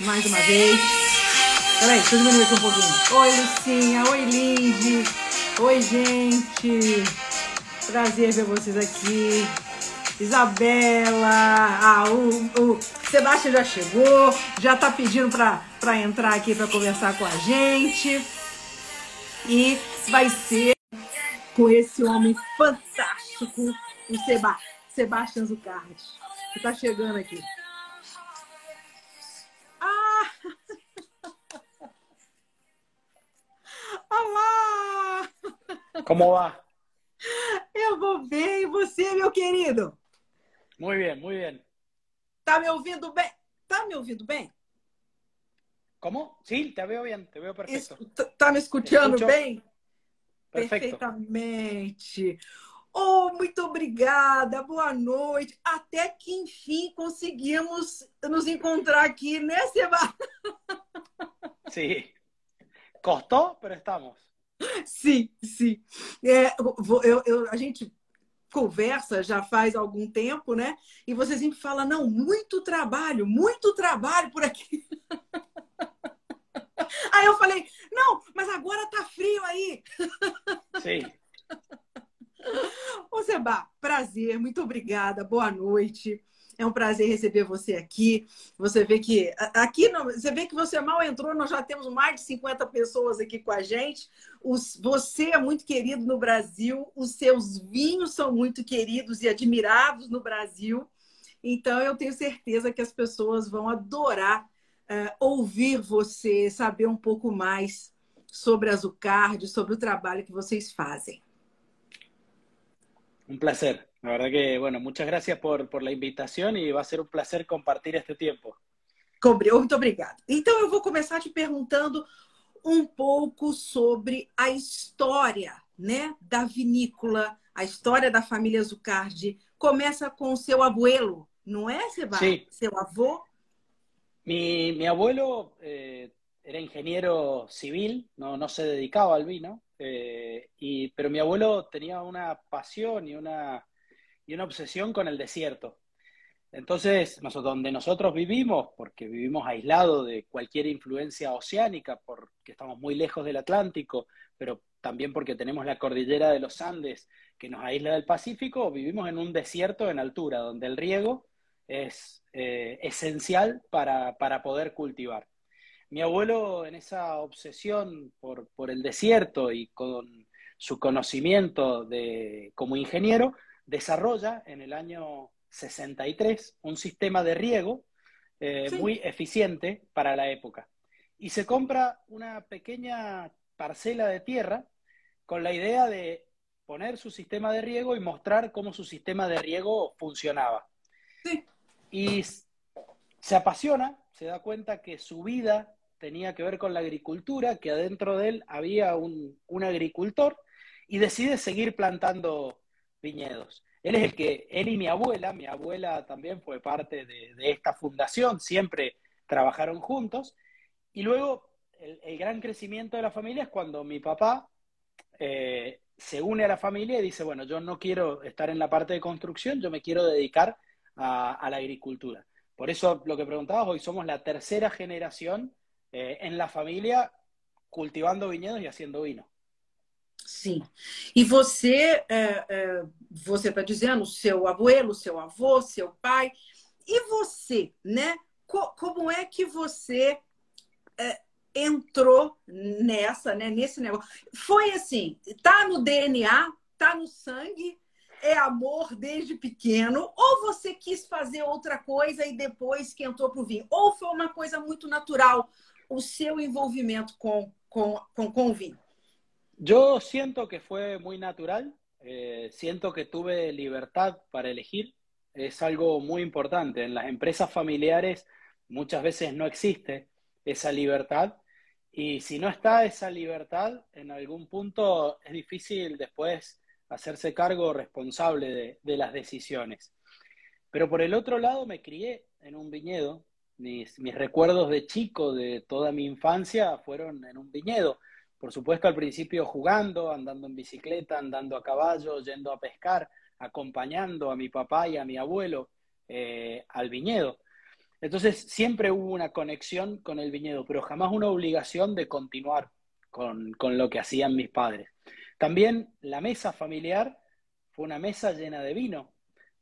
mais uma vez. Peraí, deixa eu diminuir aqui um pouquinho. Oi, Lucinha. Oi, Lindy. Oi, gente. Prazer ver vocês aqui. Isabela. Ah, o, o Sebastião já chegou. Já tá pedindo para entrar aqui para conversar com a gente. E vai ser com esse homem fantástico, o Seba, Sebastião Zucardi, que está chegando aqui. Olá! Como va? Eu vou bem, e você, meu querido? Muy bien, muy bien. Tá me ouvindo bem? Tá me ouvindo bem? ¿Cómo? Sí, te veo bien, te veo perfecto. Tá me escutando Escucho. bem? Perfeito. Perfeitamente. Oh, muito obrigada, boa noite. Até que enfim conseguimos nos encontrar aqui, né, Seba? Sí. Costó, pero estamos. Sim, sim. É, eu- eu- a gente conversa já faz algum tempo, né? E você sempre fala, não, muito trabalho, muito trabalho por aqui. Aí eu falei, não, mas agora tá frio aí. Sí. Ô, Seba, prazer, muito obrigada, boa noite. É um prazer receber você aqui. Você vê que aqui você vê que você mal entrou, nós já temos mais de 50 pessoas aqui com a gente. Os- você é muito querido no Brasil, os seus vinhos são muito queridos e admirados no Brasil. Então eu tenho certeza que as pessoas vão adorar eh, ouvir você, saber um pouco mais sobre a Zucard, sobre o trabalho que vocês fazem. Un placer. La verdad que, bueno, muchas gracias por, por la invitación y va a ser un placer compartir este tiempo. Cobre- Muito obrigada. Então eu vou começar te perguntando um pouco sobre a história, né, da vinícola, a história da família Zucardi. Começa com seu abuelo, não é, Seba? Sim. Seu avô? Mi, mi abuelo eh, era ingeniero civil, no, no se dedicaba al vino, eh, y, pero mi abuelo tenía una pasión y una, y una obsesión con el desierto. Entonces, donde nosotros vivimos, porque vivimos aislados de cualquier influencia oceánica, porque estamos muy lejos del Atlántico, pero también porque tenemos la cordillera de los Andes que nos aísla del Pacífico, vivimos en un desierto en altura, donde el riego es eh, esencial para, para poder cultivar. Mi abuelo, en esa obsesión por, por el desierto y con su conocimiento de, como ingeniero, desarrolla en el año 63 un sistema de riego eh, Sí. muy eficiente para la época. Y se compra una pequeña parcela de tierra con la idea de poner su sistema de riego y mostrar cómo su sistema de riego funcionaba. Sí. Y se apasiona, se da cuenta que su vida tenía que ver con la agricultura, que adentro de él había un, un agricultor y decide seguir plantando viñedos. Él es el que, él y mi abuela, mi abuela también fue parte de, esta fundación, siempre trabajaron juntos. Y luego el, gran crecimiento de la familia es cuando mi papá eh, se une a la familia y dice, bueno, yo no quiero estar en la parte de construcción, yo me quiero dedicar a, a la agricultura. Por eso lo que preguntabas, hoy somos la tercera generación eh, en la familia cultivando viñedos y haciendo vino. Sim. E você, é, é, você está dizendo seu abuelo, seu avô, seu pai. E você, né? Co- como é que você é, entrou nessa, né? Nesse negócio? Foi assim, tá no DNA, tá no sangue, é amor desde pequeno, ou você quis fazer outra coisa e depois que entrou pro vinho? Ou foi uma coisa muito natural o seu envolvimento com, com, com, com o vinho? Yo siento que fue muy natural, eh, siento que tuve libertad para elegir, es algo muy importante. En las empresas familiares muchas veces no existe esa libertad y si no está esa libertad, en algún punto es difícil después hacerse cargo responsable de, las decisiones. Pero por el otro lado me crié en un viñedo, mis recuerdos de chico, de toda mi infancia, fueron en un viñedo. Por supuesto, al principio jugando, andando en bicicleta, andando a caballo, yendo a pescar, acompañando a mi papá y a mi abuelo eh, al viñedo. Entonces, siempre hubo una conexión con el viñedo, pero jamás una obligación de continuar con, con lo que hacían mis padres. También la mesa familiar fue una mesa llena de vino,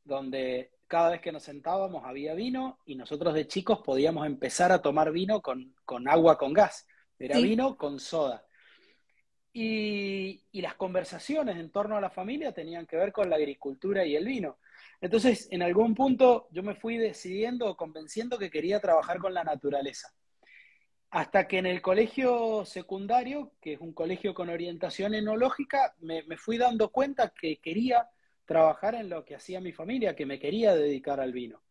donde cada vez que nos sentábamos había vino y nosotros de chicos podíamos empezar a tomar vino con, agua con gas. Era vino con soda. Y, y, las conversaciones en torno a la familia tenían que ver con la agricultura y el vino. Entonces, en algún punto yo me fui decidiendo o convenciendo que quería trabajar con la naturaleza. Hasta que en el colegio secundario, que es un colegio con orientación enológica, me, fui dando cuenta que quería trabajar en lo que hacía mi familia, que me quería dedicar al vino.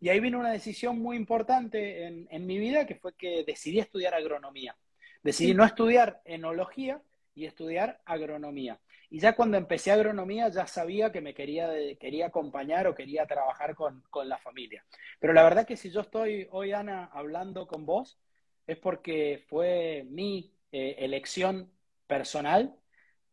Y ahí vino una decisión muy importante en, mi vida, que fue que decidí estudiar agronomía. Decidí no estudiar enología y estudiar agronomía. Y ya cuando empecé agronomía ya sabía que me quería, quería acompañar o quería trabajar con, con la familia. Pero la verdad que si yo estoy hoy, Ana, hablando con vos, es porque fue mi eh, elección personal,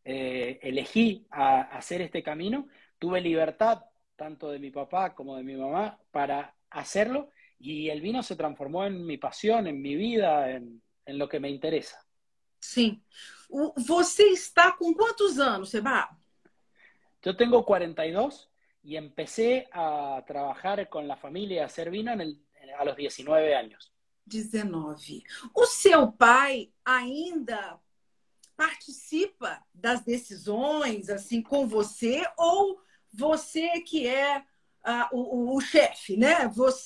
eh, elegí hacer este camino, tuve libertad tanto de mi papá como de mi mamá para hacerlo y el vino se transformó en mi pasión, en mi vida, en, lo que me interesa. Sí. ¿Você está con cuántos años, Seba? Yo tengo 42 y empecé a trabajar con la familia, a hacer vino a los 19 años. 19. O seu pai ainda participa das decisões assim com você ou você que é o, o chefe, né?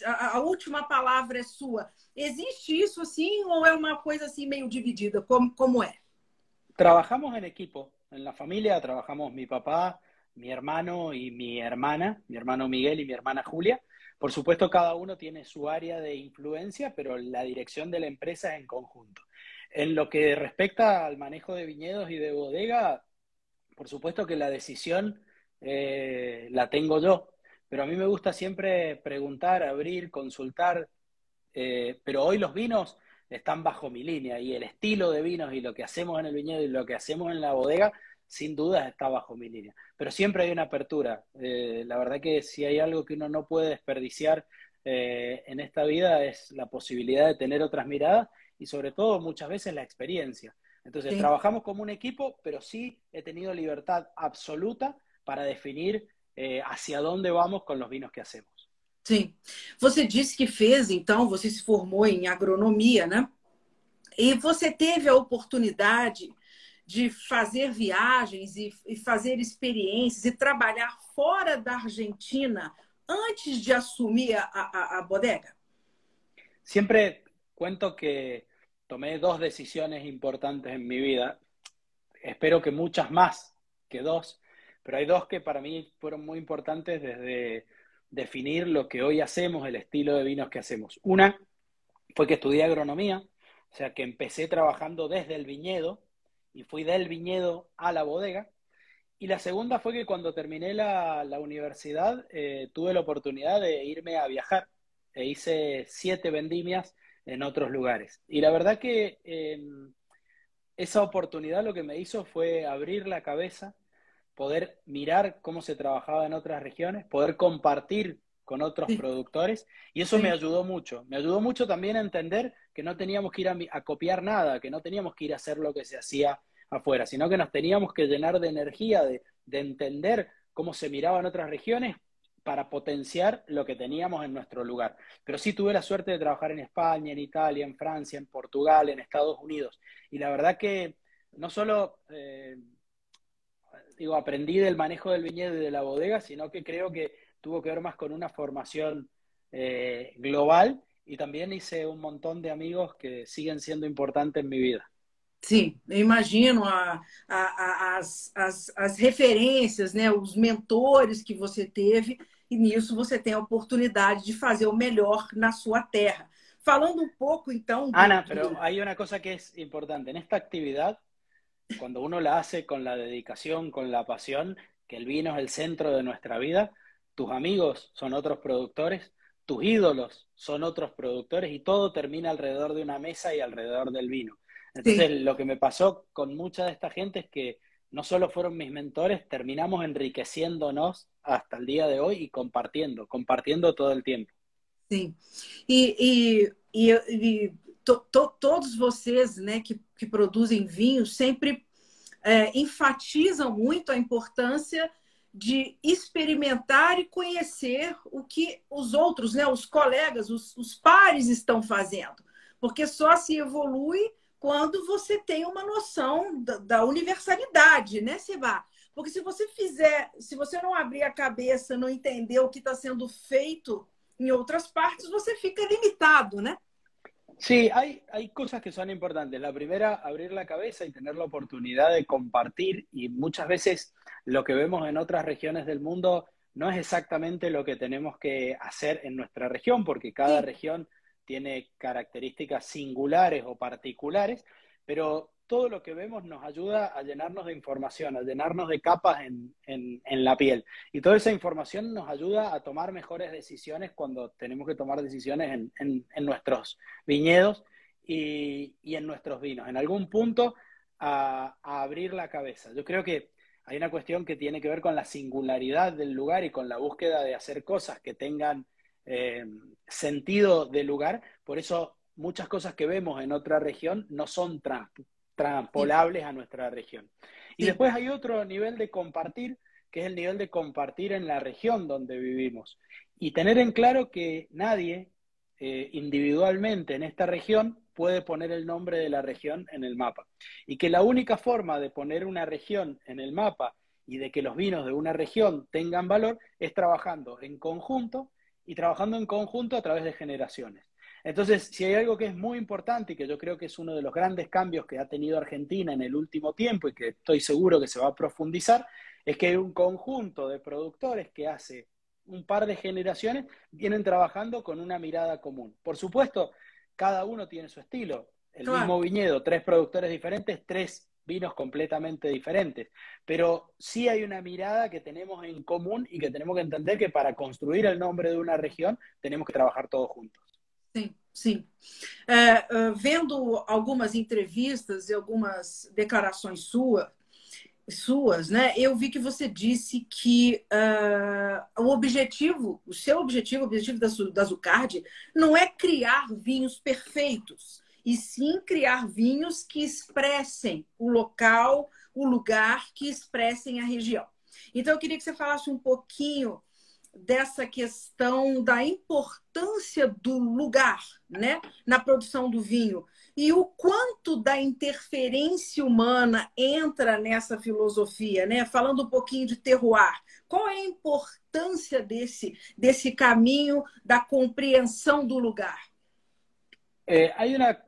A, última palavra é sua. Existe isso assim ou é uma coisa assim meio dividida? Como, como é? Trabajamos en equipo. En la familia trabajamos mi papá, mi hermano y mi hermana, mi hermano Miguel y mi hermana Julia. Por supuesto, cada uno tiene su área de influencia, pero la dirección de la empresa es en conjunto. En lo que respecta al manejo de viñedos y de bodega, por supuesto que la decisión eh, la tengo yo, pero a mí me gusta siempre preguntar, abrir, consultar, eh, pero hoy los vinos están bajo mi línea y el estilo de vinos y lo que hacemos en el viñedo y lo que hacemos en la bodega sin duda está bajo mi línea. Pero siempre hay una apertura. Eh, la verdad que si hay algo que uno no puede desperdiciar eh, en esta vida es la posibilidad de tener otras miradas y sobre todo muchas veces la experiencia. Entonces, trabajamos como un equipo, pero sí he tenido libertad absoluta para definir eh, hacia dónde vamos con los vinos que hacemos. Sí. Você disse que fez, então, você se formou em agronomia, né? E você teve a oportunidade de fazer viagens e, e fazer experiências e trabalhar fora da Argentina antes de assumir a, a, a bodega? Siempre cuento que tomé dos decisiones importantes en mi vida. Espero que muchas más que dos, pero hay dos que para mí fueron muy importantes desde definir lo que hoy hacemos, el estilo de vinos que hacemos. Una fue que estudié agronomía, o sea que empecé trabajando desde el viñedo, y fui del viñedo a la bodega. Y la segunda fue que cuando terminé la, universidad eh, tuve la oportunidad de irme a viajar e hice siete vendimias en otros lugares. Y la verdad que em, esa oportunidad lo que me hizo fue abrir la cabeza, poder mirar cómo se trabajaba en otras regiones, poder compartir con otros productores y eso me ayudó mucho. Me ayudó mucho también a entender que no teníamos que ir a, copiar nada, que no teníamos que ir a hacer lo que se hacía afuera, sino que nos teníamos que llenar de energía, de, entender cómo se miraba en otras regiones para potenciar lo que teníamos en nuestro lugar. Pero sí tuve la suerte de trabajar en España, en Italia, en Francia, en Portugal, en Estados Unidos. Y la verdad que no solo eh, digo, aprendí del manejo del viñedo y de la bodega, sino que creo que tuvo que ver más con una formación eh, global y también hice un montón de amigos que siguen siendo importantes en mi vida. Sim, eu imagino a, a, a, as, as, as referências, né, os mentores que você teve, e nisso você tem a oportunidade de fazer o melhor na sua terra. Falando um pouco, então. Ana, pero hay una cosa que es importante. En esta actividad, cuando uno la hace con la dedicación, con la pasión, que el vino es el centro de nuestra vida, tus amigos son otros productores, tus ídolos son otros productores y todo termina alrededor de una mesa y alrededor del vino. Entonces, lo que me pasó con mucha de esta gente es que no solo fueron mis mentores, terminamos enriqueciéndonos hasta el día de hoy y compartiendo, compartiendo todo el tiempo. Sí. Y, y, y, to, to, todos vocês né, que, que produzem vinho sempre é, enfatizam muito a importância de experimentar e conhecer o que os outros, né, os colegas, os, os pares estão fazendo. Porque só se evolui quando você tem uma noção da, da universalidade, né, Seba? Porque se você fizer, se você não abrir a cabeça, não entender o que está sendo feito em outras partes, você fica limitado, né? Sí, hay, hay cosas que son importantes. La primera, abrir la cabeza y tener la oportunidad de compartir. Y muchas veces lo que vemos en otras regiones del mundo no es exactamente lo que tenemos que hacer en nuestra región, porque cada región tiene características singulares o particulares, pero todo lo que vemos nos ayuda a llenarnos de información, a llenarnos de capas en, la piel. Y toda esa información nos ayuda a tomar mejores decisiones cuando tenemos que tomar decisiones en, nuestros viñedos y, en nuestros vinos. En algún punto a, abrir la cabeza. Yo creo que hay una cuestión que tiene que ver con la singularidad del lugar y con la búsqueda de hacer cosas que tengan eh, sentido del lugar. Por eso muchas cosas que vemos en otra región no son trans transpolables a nuestra región. Y después hay otro nivel de compartir, que es el nivel de compartir en la región donde vivimos. Y tener en claro que nadie eh, individualmente en esta región puede poner el nombre de la región en el mapa. Y que la única forma de poner una región en el mapa y de que los vinos de una región tengan valor es trabajando en conjunto y trabajando en conjunto a través de generaciones. Entonces, si hay algo que es muy importante y que yo creo que es uno de los grandes cambios que ha tenido Argentina en el último tiempo y que estoy seguro que se va a profundizar, es que hay un conjunto de productores que hace un par de generaciones vienen trabajando con una mirada común. Por supuesto, cada uno tiene su estilo. El mismo viñedo, tres productores diferentes, tres vinos completamente diferentes. Pero sí hay una mirada que tenemos en común y que tenemos que entender que para construir el nombre de una región tenemos que trabajar todos juntos. Sim, sim. É, uh, vendo algumas entrevistas e algumas declarações sua, suas, né? Eu vi que você disse que uh, o objetivo, o seu objetivo, o objetivo da, da Zucard, não é criar vinhos perfeitos, e sim criar vinhos que expressem o local, o lugar, que expressem a região. Então, eu queria que você falasse um pouquinho dessa questão da importância do lugar, né, na produção do vinho e o quanto da interferência humana entra nessa filosofia, né? Falando um pouquinho de terroir, qual é a importância desse desse caminho da compreensão do lugar? Una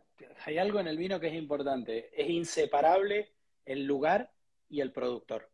hay algo en el vino que es importante, es inseparable el lugar y el productor.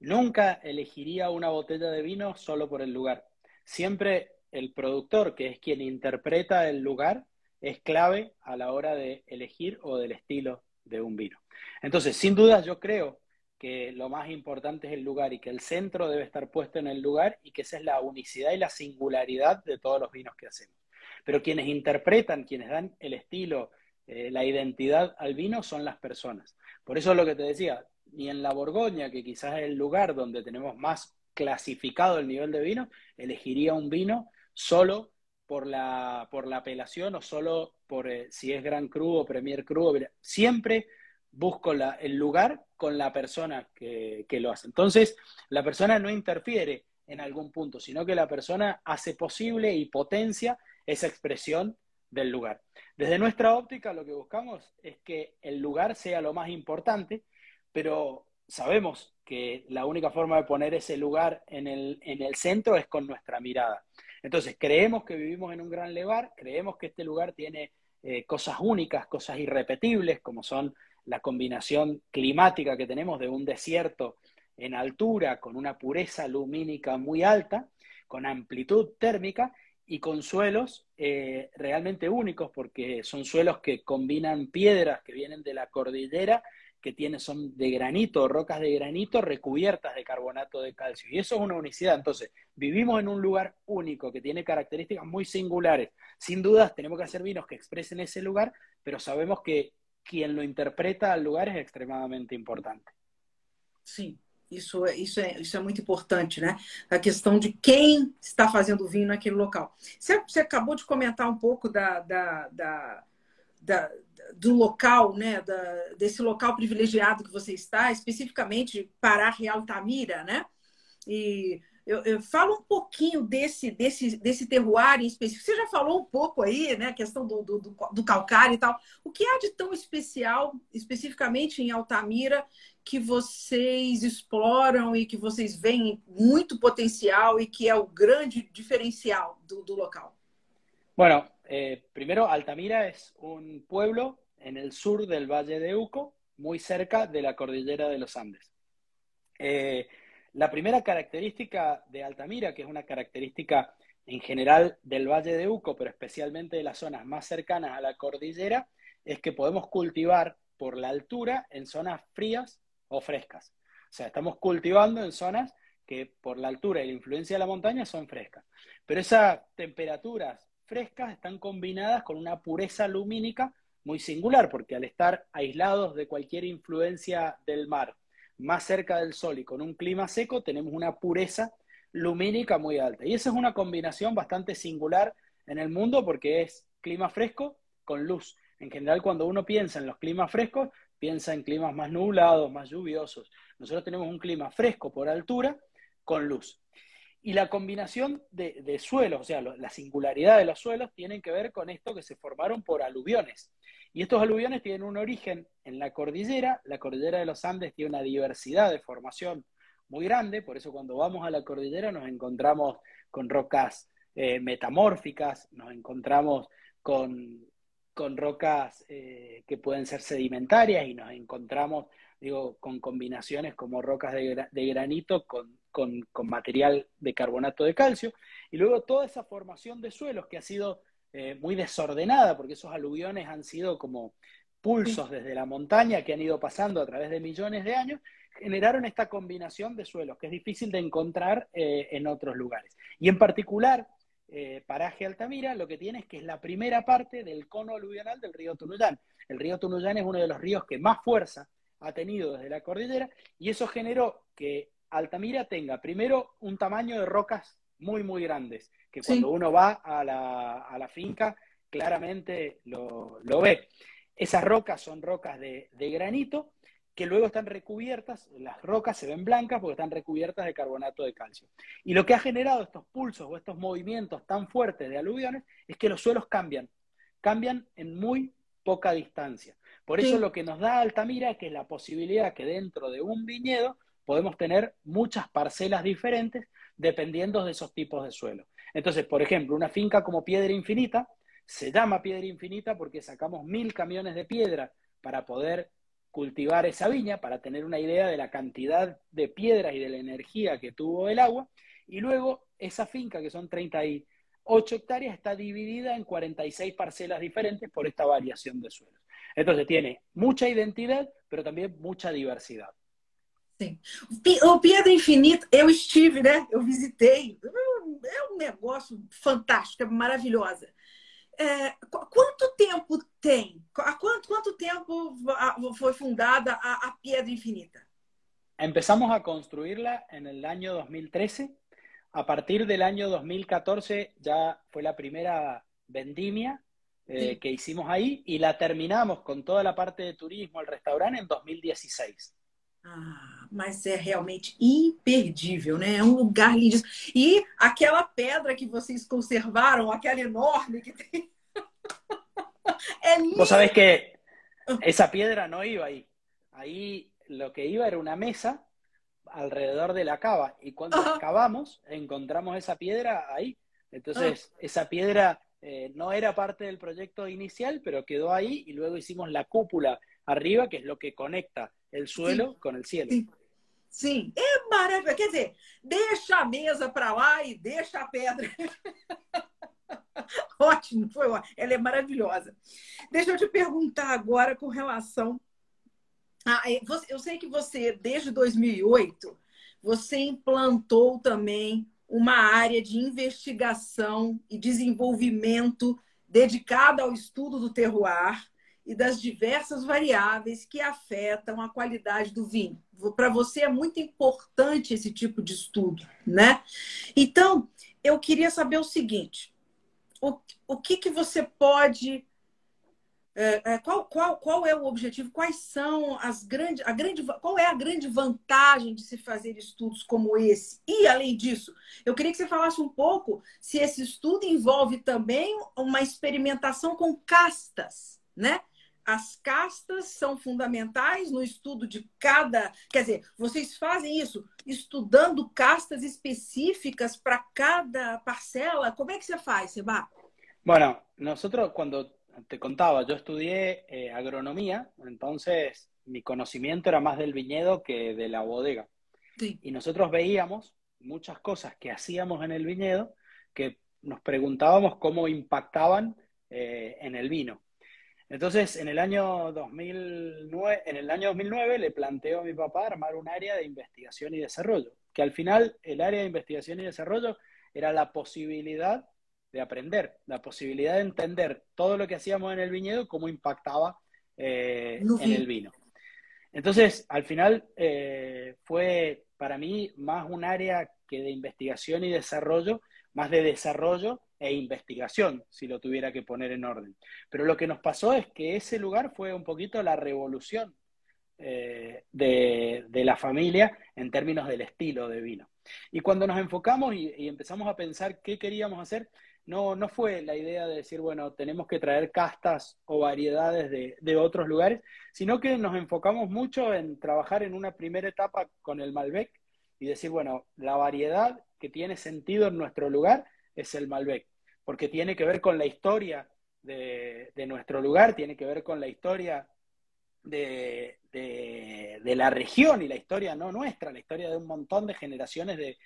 Nunca elegiría una botella de vino solo por el lugar. Siempre el productor, que es quien interpreta el lugar, es clave a la hora de elegir o del estilo de un vino. Entonces, sin duda, yo creo que lo más importante es el lugar y que el centro debe estar puesto en el lugar y que esa es la unicidad y la singularidad de todos los vinos que hacemos. Pero quienes interpretan, quienes dan el estilo, eh, la identidad al vino son las personas. Por eso es lo que te decía, ni en la Borgoña, que quizás es el lugar donde tenemos más clasificado el nivel de vino, elegiría un vino solo por la, por la apelación o solo por eh, si es Gran Cru o Premier Cru. Siempre busco el lugar con la persona que, que lo hace. Entonces, la persona no interfiere en algún punto, sino que la persona hace posible y potencia esa expresión del lugar. Desde nuestra óptica lo que buscamos es que el lugar sea lo más importante pero sabemos que la única forma de poner ese lugar en el, centro es con nuestra mirada. Entonces, creemos que vivimos en un gran lugar, creemos que este lugar tiene eh, cosas únicas, cosas irrepetibles, como son la combinación climática que tenemos de un desierto en altura, con una pureza lumínica muy alta, con amplitud térmica y con suelos eh, realmente únicos, porque son suelos que combinan piedras que vienen de la cordillera que tiene son de granito, rocas de granito recubiertas de carbonato de calcio. Y eso es una unicidad. Entonces, vivimos en un lugar único que tiene características muy singulares. Sin dudas, tenemos que hacer vinos que expresen ese lugar, pero sabemos que, quien lo interpreta al lugar es extremadamente importante. Sim, isso, isso, é, isso é importante, né? A questão de quem está fazendo vinho naquele local. Você, você acabou de comentar um pouco da, da do local, né? Da, desse local privilegiado que você está, especificamente Pará Real Altamira, né? E eu, eu, falo um pouquinho desse, desse, desse terroir em específico. Você já falou um pouco aí, né? Questão do, do, do, calcário e tal. O que há de tão especial, especificamente em Altamira, que vocês exploram e que vocês veem muito potencial e que é o grande diferencial do, do local? Bueno, eh, primero Altamira es un pueblo en el sur del Valle de Uco, muy cerca de la cordillera de los Andes. Eh, La primera característica de Altamira, que es una característica en general del Valle de Uco, pero especialmente de las zonas más cercanas a la cordillera, es que podemos cultivar por la altura en zonas frías o frescas. O sea, estamos cultivando en zonas que por la altura y la influencia de la montaña son frescas. Pero esas temperaturas frescas están combinadas con una pureza lumínica muy singular, porque al estar aislados de cualquier influencia del mar más cerca del sol y con un clima seco, tenemos una pureza lumínica muy alta. Y esa es una combinación bastante singular en el mundo porque es clima fresco con luz. En general, cuando uno piensa en los climas frescos, piensa en climas más nublados, más lluviosos. Nosotros tenemos un clima fresco por altura con luz. Y la combinación de, suelos, o sea, la singularidad de los suelos, tienen que ver con esto que se formaron por aluviones. Y estos aluviones tienen un origen en la cordillera. La cordillera de los Andes tiene una diversidad de formación muy grande, por eso cuando vamos a la cordillera nos encontramos con rocas eh, metamórficas, nos encontramos con, rocas eh, que pueden ser sedimentarias y nos encontramos, digo, con combinaciones como rocas de, granito con, con material de carbonato de calcio. Y luego toda esa formación de suelos que ha sido eh, muy desordenada, porque esos aluviones han sido como pulsos desde la montaña que han ido pasando a través de millones de años, generaron esta combinación de suelos que es difícil de encontrar eh, en otros lugares. Y en particular, eh, Paraje Altamira lo que tiene es que es la primera parte del cono aluvional del río Tunuyán. El río Tunuyán es uno de los ríos que más fuerza ha tenido desde la cordillera y eso generó que Altamira tenga primero un tamaño de rocas muy, muy grandes que cuando uno va a la, finca claramente lo, ve. Esas rocas son rocas de, granito que luego están recubiertas, las rocas se ven blancas porque están recubiertas de carbonato de calcio. Y lo que ha generado estos pulsos o estos movimientos tan fuertes de aluviones es que los suelos cambian, cambian en muy poca distancia. Por eso lo que nos da Altamira es que es la posibilidad que dentro de un viñedo podemos tener muchas parcelas diferentes dependiendo de esos tipos de suelo. Entonces, por ejemplo, una finca como Piedra Infinita se llama Piedra Infinita porque sacamos mil camiones de piedra para poder cultivar esa viña, para tener una idea de la cantidad de piedras y de la energía que tuvo el agua. Y luego esa finca, que son 38 hectáreas, está dividida en 46 parcelas diferentes por esta variación de suelos. Entonces tiene mucha identidad, pero también mucha diversidad. Sim. O Piedra Infinita, eu estive, né? Eu visitei. É um negócio fantástico, é maravilhosa. É, quanto tempo tem? Há quanto, quanto tempo foi fundada a, a Piedra Infinita? Empezamos a construirla en el año 2013. A partir del año 2014 ya fue la primera vendimia eh, que hicimos ahí y la terminamos con toda la parte de turismo, el restaurante, en 2016. Ah, mas é realmente imperdível, né? É um lugar lindo. E aquela pedra que vocês conservaram, aquela enorme que tem. é lindo. Vos sabés que esa piedra no iba ahí. Ahí lo que iba era una mesa alrededor de la cava. Y cuando uh -huh. excavamos, encontramos esa piedra ahí. Entonces, uh -huh. esa piedra eh, no era parte del proyecto inicial, pero quedó ahí y luego hicimos la cúpula arriba, que es lo que conecta el suelo sim, con el cielo. Sim. sim, é maravilhoso. Quer dizer, deixa a mesa para lá e deixa a pedra. Ótimo, foi ótimo. Ela é maravilhosa. Deixa eu te perguntar agora com relação. A, eu sei que você, desde 2008, você implantou também uma área de investigação e desenvolvimento dedicada ao estudo do terroir e das diversas variáveis que afetam a qualidade do vinho. Para você é muito importante esse tipo de estudo, né? Então, eu queria saber o seguinte: o, o que, que você pode é, é, qual, qual, qual é o objetivo? Quais são as grandes, a grande, qual é a grande vantagem de se fazer estudos como esse? E além disso, eu queria que você falasse um pouco se esse estudo envolve também uma experimentação com castas, né? As castas são fundamentais no estudo de cada. Quer dizer, vocês fazem isso estudando castas específicas para cada parcela? Como é que você faz, Seba? Bueno, nosotros cuando te contaba, yo estudié eh, agronomía, entonces mi conocimiento era más del viñedo que de la bodega. Y nosotros veíamos muchas cosas que hacíamos en el viñedo que nos preguntábamos cómo impactaban eh, en el vino. Entonces, en el, año 2009, en el año 2009 le planteó a mi papá armar un área de investigación y desarrollo, que al final el área de investigación y desarrollo era la posibilidad de aprender, la posibilidad de entender todo lo que hacíamos en el viñedo, cómo impactaba eh, en el vino. Entonces, al final eh, fue para mí más un área que de investigación y desarrollo, más de desarrollo e investigación, si lo tuviera que poner en orden. Pero lo que nos pasó es que ese lugar fue un poquito la revolución eh, de, la familia en términos del estilo de vino. Y cuando nos enfocamos y empezamos a pensar qué queríamos hacer, no, no fue la idea de decir, bueno, tenemos que traer castas o variedades de, otros lugares, sino que nos enfocamos mucho en trabajar en una primera etapa con el Malbec y decir, bueno, la variedad que tiene sentido en nuestro lugar es el Malbec, porque tiene que ver con la historia de, nuestro lugar, tiene que ver con la historia de, la región y la historia no nuestra, la historia de un montón de generaciones de,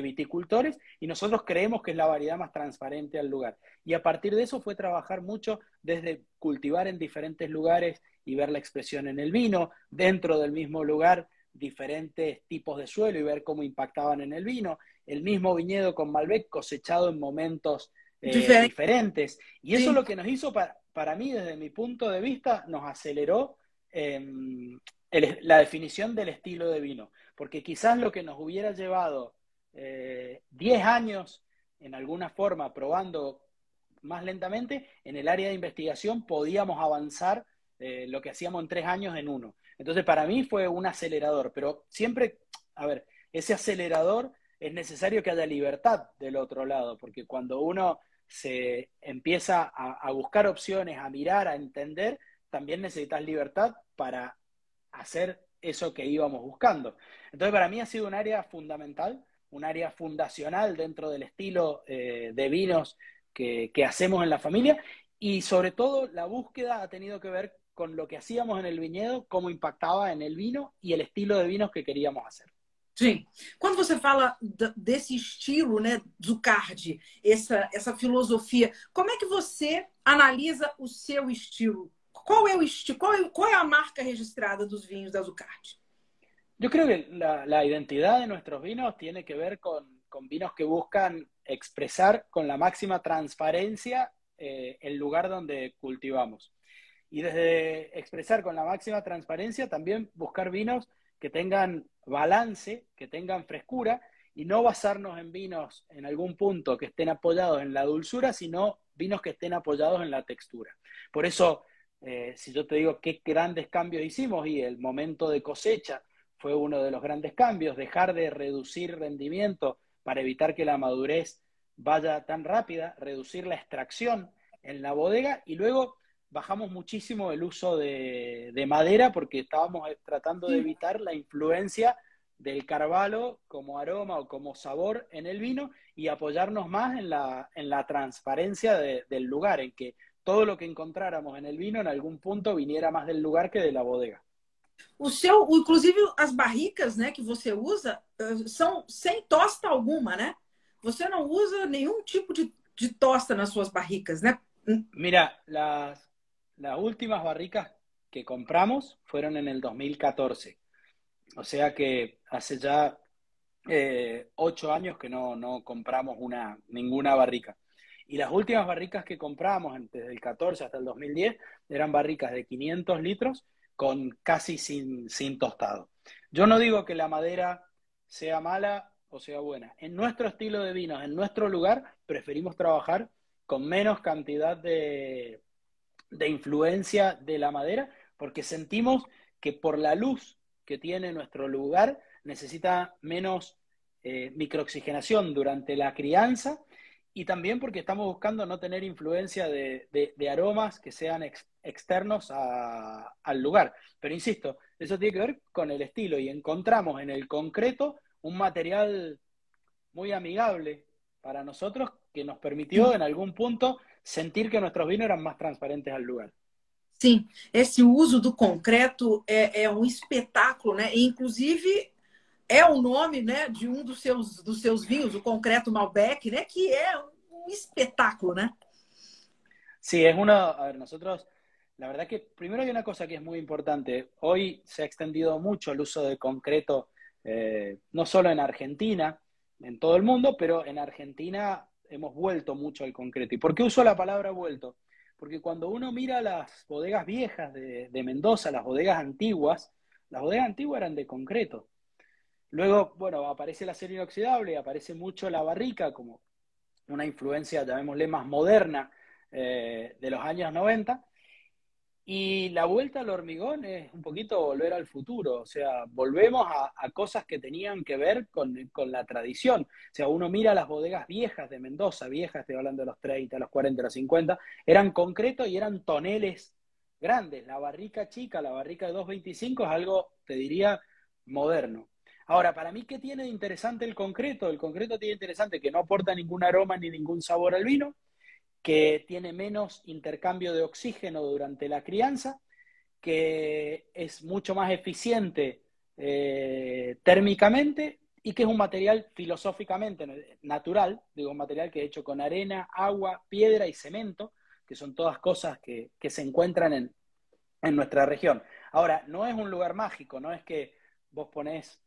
viticultores y nosotros creemos que es la variedad más transparente al lugar. Y a partir de eso fue trabajar mucho desde cultivar en diferentes lugares y ver la expresión en el vino, dentro del mismo lugar diferentes tipos de suelo y ver cómo impactaban en el vino, el mismo viñedo con Malbec cosechado en momentos eh, diferentes. Y eso lo que nos hizo, para, para mí, desde mi punto de vista, nos aceleró Em, la definición del estilo de vino, porque quizás lo que nos hubiera llevado 10 eh, años en alguna forma probando más lentamente, en el área de investigación podíamos avanzar eh, lo que hacíamos en tres años en uno. Entonces, para mí fue un acelerador, pero siempre, a ver, ese acelerador es necesario que haya libertad del otro lado, porque cuando uno se empieza a buscar opciones, a mirar, a entender, también necesitas libertad para hacer eso que íbamos buscando. Entonces, para mí ha sido un área fundamental, un área fundacional dentro del estilo eh, de vinos que, hacemos en la familia y sobre todo la búsqueda ha tenido que ver con lo que hacíamos en el viñedo, cómo impactaba en el vino y el estilo de vinos que queríamos hacer. Sim. Quando você fala desse estilo, né, Zucardi, essa, essa filosofia, como é que você analisa o seu estilo? Qual é o estilo, qual é, qual é a marca registrada dos vinhos da Zuccardi? Yo creo que la, la, identidad de nuestros vinos tiene que ver con, con vinos que buscan expresar con la máxima transparencia eh, lugar donde cultivamos. Y desde expresar con la máxima transparencia, también buscar vinos que tengan balance, que tengan frescura y no basarnos en vinos en algún punto que estén apoyados en la dulzura, sino vinos que estén apoyados en la textura. Por eso eh, si yo te digo qué grandes cambios hicimos y el momento de cosecha fue uno de los grandes cambios, dejar de reducir rendimiento para evitar que la madurez vaya tan rápida, reducir la extracción en la bodega y luego bajamos muchísimo el uso de, madera porque estábamos tratando de evitar la influencia del carvalho como aroma o como sabor en el vino y apoyarnos más en la, en la transparencia del lugar, en que todo lo que encontráramos en el vino, en algún punto, viniera más del lugar que de la bodega. O seu, inclusive as barricas, né, que você usa eh, são sem tosta alguma, né? Você não usa nenhum tipo de, de tosta nas suas barricas, né? Mira, las, las últimas barricas que compramos fueron en el 2014. O sea que hace ya eh, ocho años que no, no compramos una, ninguna barrica. Y las últimas barricas que compramos, desde el 14 hasta el 2010, eran barricas de 500 litros con casi sin, sin tostado. Yo no digo que la madera sea mala o sea buena. En nuestro estilo de vinos, en nuestro lugar, preferimos trabajar con menos cantidad de, de influencia de la madera, porque sentimos que por la luz que tiene nuestro lugar necesita menos eh, microoxigenación durante la crianza y también porque estamos buscando no tener influencia de, aromas que sean externos al lugar. Pero insisto, eso tiene que ver con el estilo y encontramos en el concreto un material muy amigable para nosotros que nos permitió en algún punto sentir que nuestros vinos eran más transparentes al lugar. Sí, ese uso do concreto é, un um espetáculo, né? inclusive, é o nome né, de um dos seus, dos seus vinhos, o Concreto Malbec, né, que é un espectáculo, ¿no? Sí, es una, a ver, nosotros, la verdad que primero hay una cosa que es muy importante. Hoy se ha extendido mucho el uso de concreto, eh, no solo en Argentina, en todo el mundo, pero en Argentina hemos vuelto mucho al concreto. ¿Y por qué uso la palabra vuelto? Porque cuando uno mira las bodegas viejas de, Mendoza, las bodegas antiguas, las bodegas antiguas eran de concreto. Luego, bueno, aparece el acero inoxidable, aparece mucho la barrica como una influencia, llamémosle, más moderna eh, de los años 90. Y la vuelta al hormigón es un poquito volver al futuro, o sea, volvemos a, cosas que tenían que ver con, la tradición. O sea, uno mira las bodegas viejas de Mendoza, viejas, estoy hablando de los 30, los 40, los 50, eran concretos y eran toneles grandes. La barrica chica, la barrica de 225 es algo, te diría, moderno. Ahora, para mí, ¿qué tiene de interesante el concreto? El concreto tiene interesante que no aporta ningún aroma ni ningún sabor al vino, que tiene menos intercambio de oxígeno durante la crianza, que es mucho más eficiente eh, térmicamente y que es un material filosóficamente natural, digo, un material que es hecho con arena, agua, piedra y cemento, que son todas cosas que, se encuentran en, en nuestra región. Ahora, no es un lugar mágico, no es que vos ponés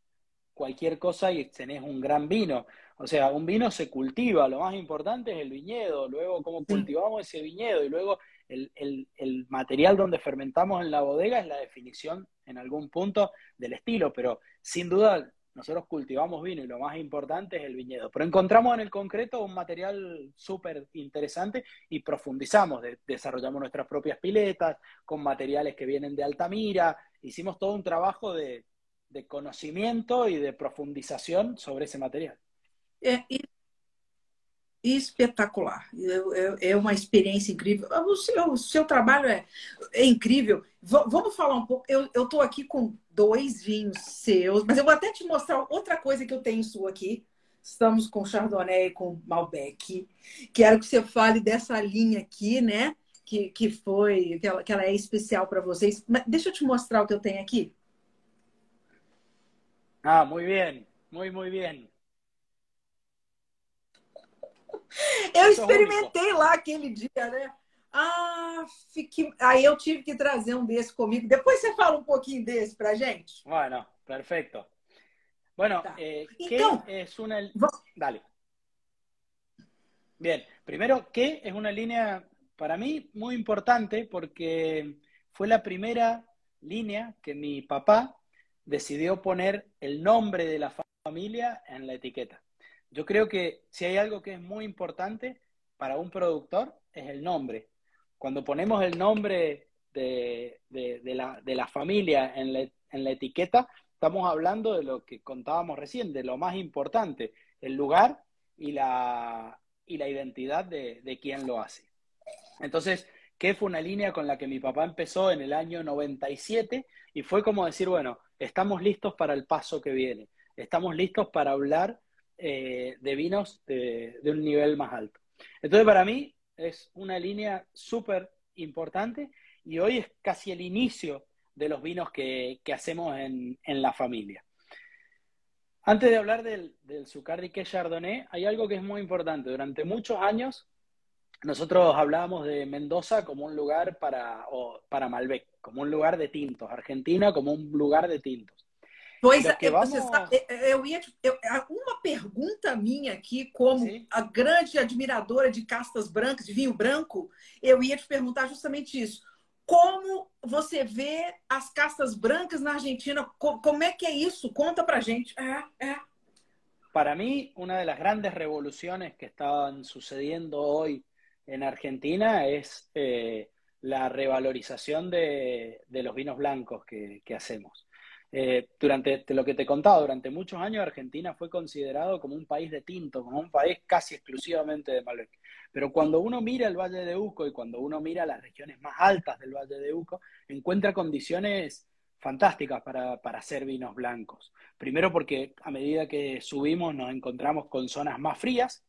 cualquier cosa y tenés un gran vino. O sea, un vino se cultiva, lo más importante es el viñedo, luego cómo cultivamos ese viñedo y luego el, el, material donde fermentamos en la bodega es la definición en algún punto del estilo, pero sin duda nosotros cultivamos vino y lo más importante es el viñedo. Pero encontramos en el concreto un material súper interesante y profundizamos, desarrollamos nuestras propias piletas con materiales que vienen de Altamira, hicimos todo un trabajo de, de conocimiento y de profundización sobre esse material. É, espetacular. É, é, uma experiência incrível. O seu, seu trabalho é, é incrível. V vamos falar um pouco. Eu estou aqui com dois vinhos seus, mas eu vou até te mostrar outra coisa que eu tenho sua aqui. Estamos com Chardonnay e com Malbec. Quero que você fale dessa linha aqui, né? Que, que foi, que ela, que ela é especial para vocês. Mas deixa eu te mostrar o que eu tenho aqui. Ah, muy bien, muy, muy bien. Eu experimentei lá aquele dia, né? Ah, fiquei... aí eu tive que trazer um desse comigo. Depois você fala um pouquinho desse pra gente. Bueno, perfecto. Bueno, tá. eh, então, ¿qué es una... Dale. Bien, primero, ¿qué es una línea para mí muy importante? Porque fue la primera línea que mi papá decidió poner el nombre de la familia en la etiqueta. Yo creo que si hay algo que es muy importante para un productor es el nombre. Cuando ponemos el nombre de, la, familia en la, etiqueta, estamos hablando de lo que contábamos recién, de lo más importante, el lugar y la, y la identidad de, de quien lo hace. Entonces, ¿qué fue una línea con la que mi papá empezó en el año 97 y fue como decir, bueno, estamos listos para el paso que viene, estamos listos para hablar eh, de vinos de, un nivel más alto. Entonces, para mí es una línea súper importante y hoy es casi el inicio de los vinos que, hacemos en, la familia. Antes de hablar del, del que Chardonnay, hay algo que es muy importante. Durante muchos años nosotros hablábamos de Mendoza como un lugar para, para Malbec, como un lugar de tintos, Argentina como un lugar de tintos. Pois é, vamos... você sabe, eu ia eu, uma pergunta minha aqui, como Sim. a grande admiradora de castas brancas, de vinho branco, eu ia te perguntar justamente isso. Como você vê as castas brancas na Argentina? Como é que é isso? Conta pra gente. É, é. Para mí, una de las grandes revoluciones que están sucediendo hoy en Argentina es eh, la revalorización de, de, los vinos blancos que, que hacemos. Eh, durante lo que te contaba, durante muchos años Argentina fue considerado como un país de tinto, como un país casi exclusivamente de Malbec. Pero cuando uno mira el Valle de Uco y cuando uno mira las regiones más altas del Valle de Uco, encuentra condiciones fantásticas para, hacer vinos blancos. Primero porque a medida que subimos nos encontramos con zonas más frías,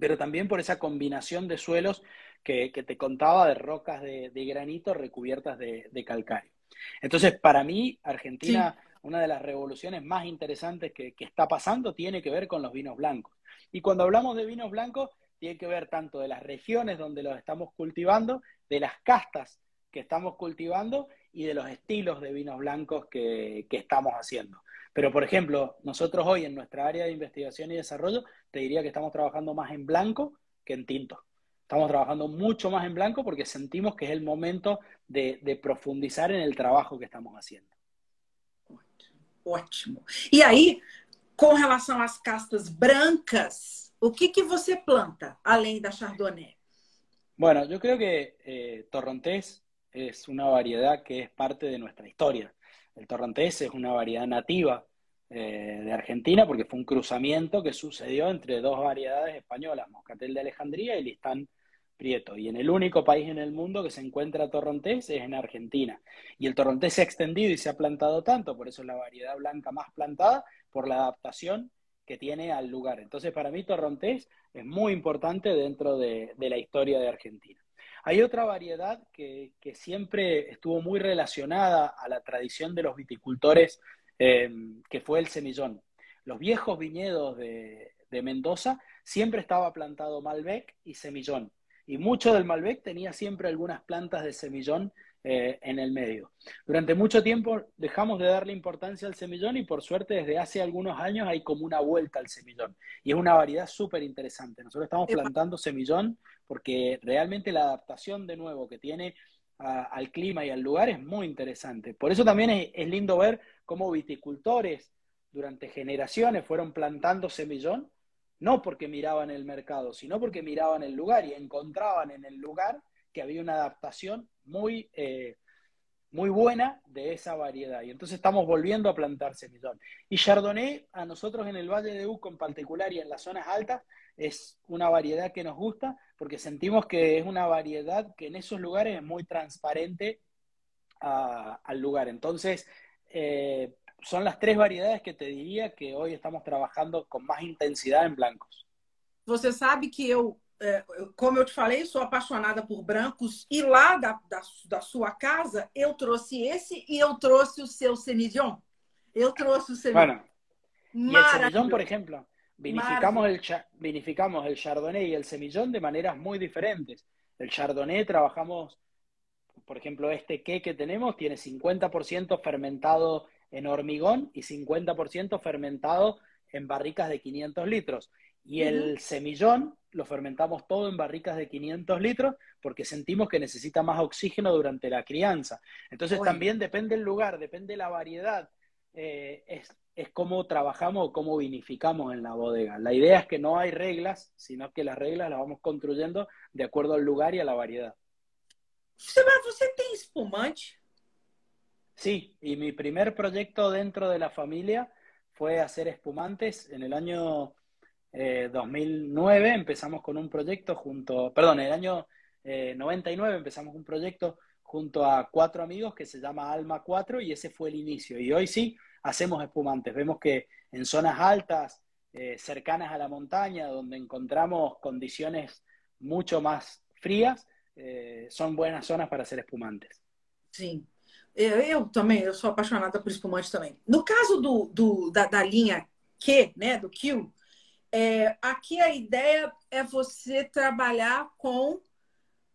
pero también por esa combinación de suelos que, te contaba de rocas de, granito recubiertas de calcario. Entonces, para mí, Argentina, una de las revoluciones más interesantes que, está pasando tiene que ver con los vinos blancos. Y cuando hablamos de vinos blancos, tiene que ver tanto de las regiones donde los estamos cultivando, de las castas que estamos cultivando y de los estilos de vinos blancos que, que, estamos haciendo. Pero, por ejemplo, nosotros hoy en nuestra área de investigación y desarrollo, te diría que estamos trabajando más en blanco que en tinto. Estamos trabajando mucho más en blanco porque sentimos que es el momento de, de profundizar en el trabajo que estamos haciendo. Ótimo. E aí, com relação às castas brancas, o que, que você planta além da Chardonnay? Bueno, yo creo que eh, Torrontés es una variedad que es parte de nuestra historia. El Torrontés es una variedad nativa eh, de Argentina porque fue un cruzamiento que sucedió entre dos variedades españolas, Moscatel de Alejandría y Listán Prieto. Y en el único país en el mundo que se encuentra torrontés es en Argentina. Y el torrontés se ha extendido y se ha plantado tanto, por eso es la variedad blanca más plantada, por la adaptación que tiene al lugar. Entonces, para mí, torrontés es muy importante dentro de, la historia de Argentina. Hay otra variedad que, siempre estuvo muy relacionada a la tradición de los viticultores, eh, que fue el semillón. Los viejos viñedos de, de Mendoza siempre estaba plantado Malbec y semillón y mucho del Malbec tenía siempre algunas plantas de semillón eh, en el medio. Durante mucho tiempo dejamos de darle importancia al semillón y por suerte desde hace algunos años hay como una vuelta al semillón. Y es una variedad súper interesante. Nosotros estamos plantando semillón porque realmente la adaptación de nuevo que tiene al clima y al lugar es muy interesante. Por eso también es lindo ver cómo viticultores durante generaciones fueron plantando semillón no porque miraban el mercado, sino porque miraban el lugar y encontraban en el lugar que había una adaptación muy, eh, muy buena de esa variedad. Y entonces estamos volviendo a plantar semillón. Y Chardonnay, a nosotros en el Valle de Uco en particular y en las zonas altas, es una variedad que nos gusta porque sentimos que es una variedad que en esos lugares es muy transparente al lugar. Entonces, eh, son las tres variedades que te diría que hoy estamos trabajando con más intensidad en blancos. Você sabe que eu, como eu te falei, sou apaixonada por brancos e lá da, da, da sua casa eu trouxe esse e eu trouxe o seu Semillon. Eu trouxe o Semillon. Bueno, y el Semillon, por ejemplo, vinificamos el, vinificamos el Chardonnay y el Semillon de maneras muy diferentes. El Chardonnay trabajamos, por ejemplo, este que que tenemos tiene 50% fermentado en hormigón y 50% fermentado en barricas de 500 litros. Y el semillón lo fermentamos todo en barricas de 500 litros porque sentimos que necesita más oxígeno durante la crianza. Entonces también depende el lugar, depende la variedad, eh, es, es cómo trabajamos o cómo vinificamos en la bodega. La idea es que no hay reglas, sino que las reglas las vamos construyendo de acuerdo al lugar y a la variedad. ¿Usted tiene espumante? Sí, y mi primer proyecto dentro de la familia fue hacer espumantes. En el año 2009 eh, empezamos con un proyecto junto, perdón, en el año 99 eh, empezamos un proyecto junto a cuatro amigos que se llama Alma 4 y ese fue el inicio. Y hoy sí hacemos espumantes. Vemos que en zonas altas, eh, cercanas a la montaña, donde encontramos condiciones mucho más frías, son buenas zonas para hacer espumantes. Sí. Eu também, eu sou apaixonada por espumante também. No caso do, do da, da, linha Q, né, do Q, é, aqui a ideia é você trabalhar com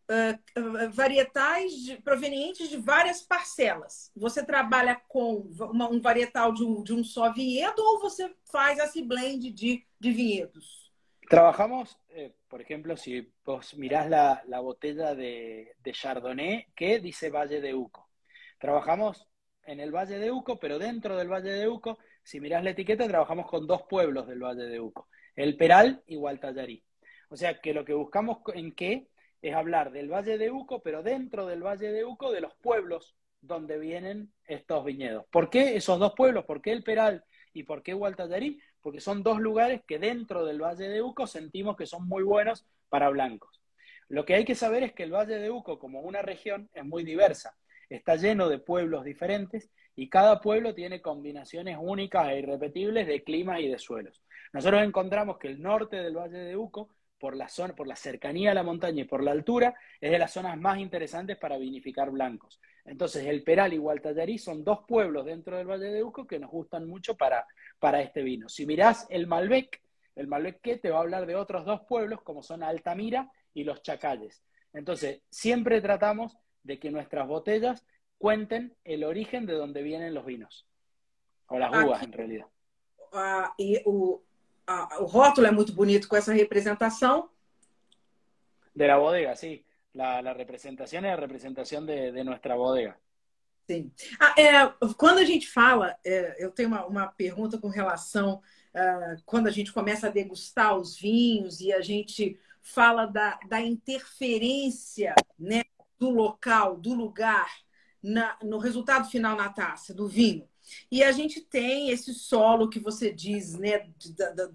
uh, varietais de, provenientes de várias parcelas. Você trabalha com uma, um varietal de um, de um só vinhedo ou você faz esse blend de, de vinhedos? Trabajamos, eh, por ejemplo, si vos mirás la, la botella de, de, Chardonnay que dice Valle de Uco. Trabajamos en el Valle de Uco, pero dentro del Valle de Uco, si mirás la etiqueta, trabajamos con dos pueblos del Valle de Uco, el Peral y Gualtallarí. O sea que lo que buscamos en qué es hablar del Valle de Uco, pero dentro del Valle de Uco, de los pueblos donde vienen estos viñedos. ¿Por qué esos dos pueblos? ¿Por qué el Peral y por qué Gualtallarí? Porque son dos lugares que dentro del Valle de Uco sentimos que son muy buenos para blancos. Lo que hay que saber es que el Valle de Uco, como una región, es muy diversa. Está lleno de pueblos diferentes y cada pueblo tiene combinaciones únicas e irrepetibles de climas y de suelos. Nosotros encontramos que el norte del Valle de Uco por la zona, por la cercanía a la montaña y por la altura, es de las zonas más interesantes para vinificar blancos. Entonces, el Peral y Gualtallarí son dos pueblos dentro del Valle de Uco que nos gustan mucho para, para este vino. Si mirás el Malbec, el Malbec que te va a hablar de otros dos pueblos como son Altamira y Los Chacalles. Entonces, siempre tratamos de que nuestras botellas cuenten el origen de donde vienen los vinos. O las uvas, Aqui, en realidad. Uh, y, uh, o rótulo é muito bonito com essa representação. De la bodega, sim. La, la representación é a representação de, de nuestra bodega. Sim. Ah, é, quando a gente fala, é, eu tenho uma, uma pergunta com relação uh, quando a gente começa a degustar os vinhos e a gente fala da, da interferência né, do local, do lugar, na, no resultado final na taça do vinho. E a gente tem esse solo que você diz, né, da, da,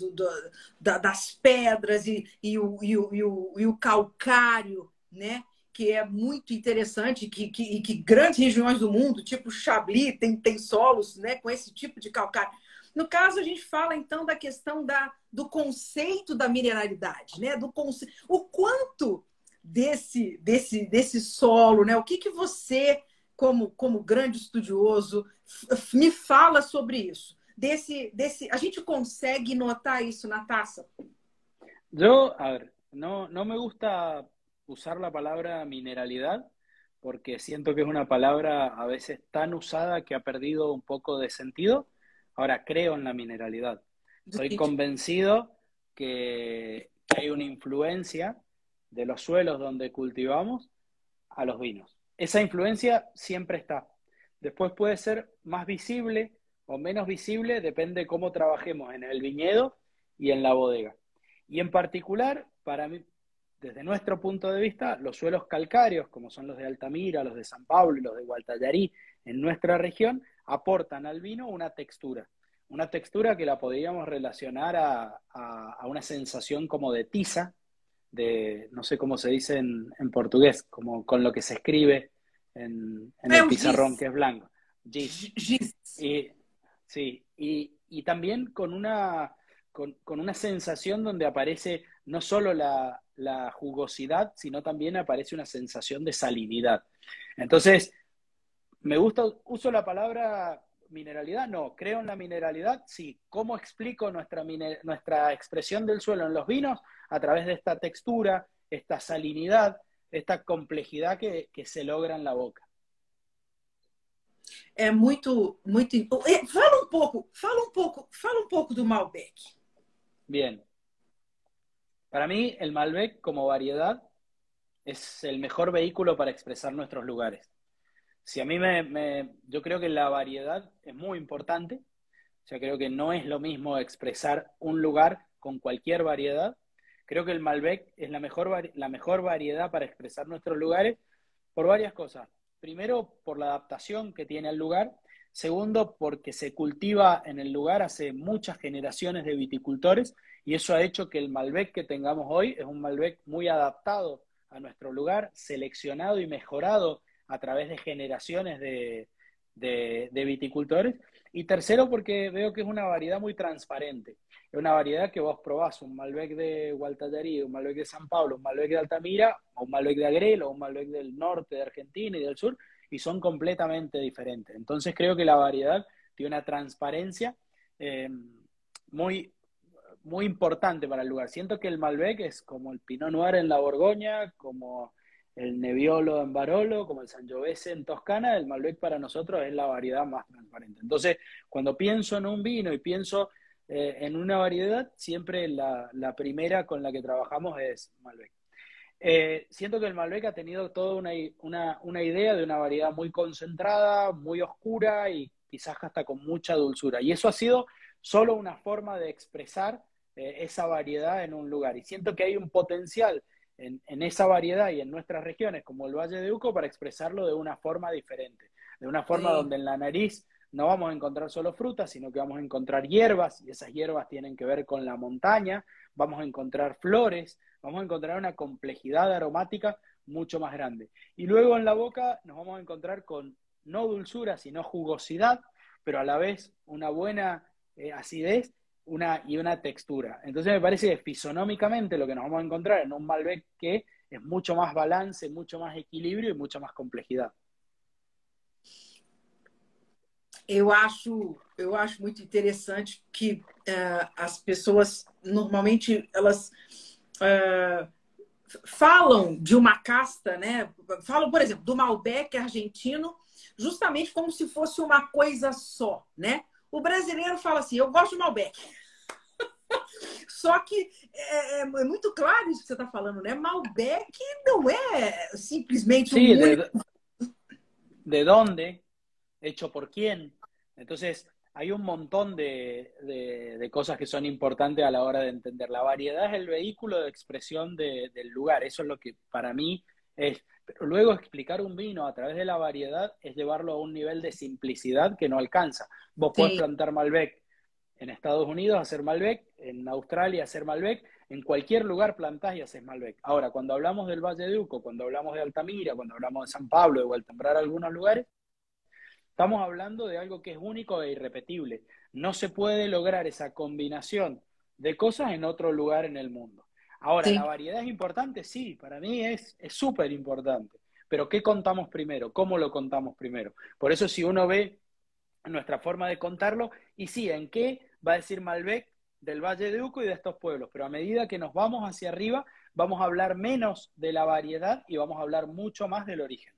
da, das pedras e, e, o, e, o, e, o, e o calcário, né? que é muito interessante, que, que, e que grandes regiões do mundo, tipo Chablis, tem, tem solos né, com esse tipo de calcário. No caso, a gente fala então da questão da, do conceito da mineralidade, né? Do conce... O quanto desse, desse, desse solo, né? O que, que você como, como grande estudioso, me fala sobre isso. Desse, desse, a gente consegue notar isso na taza? Yo, a ver, no, no me gusta usar la palabra mineralidad porque siento que es una palabra a veces tan usada que ha perdido un poco de sentido. Ahora creo en la mineralidad. Estoy convencido que hay una influencia de los suelos donde cultivamos a los vinos esa influencia siempre está. Después puede ser más visible o menos visible, depende cómo trabajemos en el viñedo y en la bodega. Y en particular, para mí, desde nuestro punto de vista, los suelos calcáreos, como son los de Altamira, los de San Pablo y los de Gualtallarí, en nuestra región, aportan al vino una textura. Una textura que la podríamos relacionar a, a una sensación como de tiza, de, no sé cómo se dice en, en portugués, como con lo que se escribe en, en el pizarrón, que es blanco. Gis. Y, sí, y, y, también con una, con, con, una sensación donde aparece no solo la, la, jugosidad, sino también aparece una sensación de salinidad. Entonces, me gusta, uso la palabra mineralidad, no, creo en la mineralidad, sí. ¿Cómo explico nuestra, nuestra expresión del suelo en los vinos? a través de esta textura, esta salinidad, esta complejidad que, que se logra en la boca. É muito, muito. Fala um pouco, fala um pouco, fala um pouco do Malbec. Bien. Para mí, el Malbec como variedad es el mejor vehículo para expresar nuestros lugares. Si a mí me, yo creo que la variedad es muy importante. O sea, creo que no es lo mismo expresar un lugar con cualquier variedad Creo que el Malbec es la mejor, la mejor variedad para expresar nuestros lugares por varias cosas. Primero, por la adaptación que tiene al lugar. Segundo, porque se cultiva en el lugar hace muchas generaciones de viticultores y eso ha hecho que el Malbec que tengamos hoy es un Malbec muy adaptado a nuestro lugar, seleccionado y mejorado a través de generaciones de, viticultores. Y tercero, porque veo que es una variedad muy transparente es una variedad que vos probás un Malbec de Gualtallarí, un Malbec de San Pablo, un Malbec de Altamira, o un Malbec de Agrelo, o un Malbec del norte de Argentina y del sur, y son completamente diferentes. Entonces creo que la variedad tiene una transparencia eh, muy, muy importante para el lugar. Siento que el Malbec es como el Pinot Noir en la Borgoña, como el Nebbiolo en Barolo, como el Sangiovese en Toscana, el Malbec para nosotros es la variedad más transparente. Entonces, cuando pienso en un vino y pienso eh, en una variedad, siempre la, primera con la que trabajamos es Malbec. Eh, siento que el Malbec ha tenido toda una, una, idea de una variedad muy concentrada, muy oscura y quizás hasta con mucha dulzura. Y eso ha sido solo una forma de expresar eh, esa variedad en un lugar. Y siento que hay un potencial en, esa variedad y en nuestras regiones, como el Valle de Uco, para expresarlo de una forma diferente, de una forma donde en la nariz no vamos a encontrar solo frutas, sino que vamos a encontrar hierbas, y esas hierbas tienen que ver con la montaña, vamos a encontrar flores, vamos a encontrar una complejidad aromática mucho más grande. Y luego en la boca nos vamos a encontrar con no dulzura, sino jugosidad, pero a la vez una buena eh, acidez una, y una textura. Entonces me parece que fisonómicamente lo que nos vamos a encontrar en un Malbec que es mucho más balance, mucho más equilibrio y mucha más complejidad. Eu acho, eu acho muito interessante que uh, as pessoas normalmente elas uh, falam de uma casta, né? Falam, por exemplo, do Malbec argentino, justamente como se fosse uma coisa só, né? O brasileiro fala assim: eu gosto de Malbec. Só que é, é, é, muito claro isso que você está falando, né? Malbec não é simplesmente sí, um de, de dónde, hecho por quién. Entonces, hay un montón de, de, de, cosas que son importantes a la hora de entender. La variedad es el vehículo de expresión de, del lugar. Eso es lo que para mí es. Pero luego explicar un vino a través de la variedad es llevarlo a un nivel de simplicidad que no alcanza. Vos sí. podés plantar Malbec en Estados Unidos hacer Malbec, en Australia hacer Malbec, en cualquier lugar plantás y haces Malbec. Ahora, cuando hablamos del Valle de Uco, cuando hablamos de Altamira, cuando hablamos de San Pablo, de Gualtembrar algunos lugares, estamos hablando de algo que es único e irrepetible. No se puede lograr esa combinación de cosas en otro lugar en el mundo. Ahora, sí. ¿la variedad es importante? Sí, para mí es súper importante. Pero ¿qué contamos primero? ¿Cómo lo contamos primero? Por eso si uno ve nuestra forma de contarlo, y sí, en qué va a decir Malbec del Valle de Uco y de estos pueblos, pero a medida que nos vamos hacia arriba, vamos a hablar menos de la variedad y vamos a hablar mucho más del origen.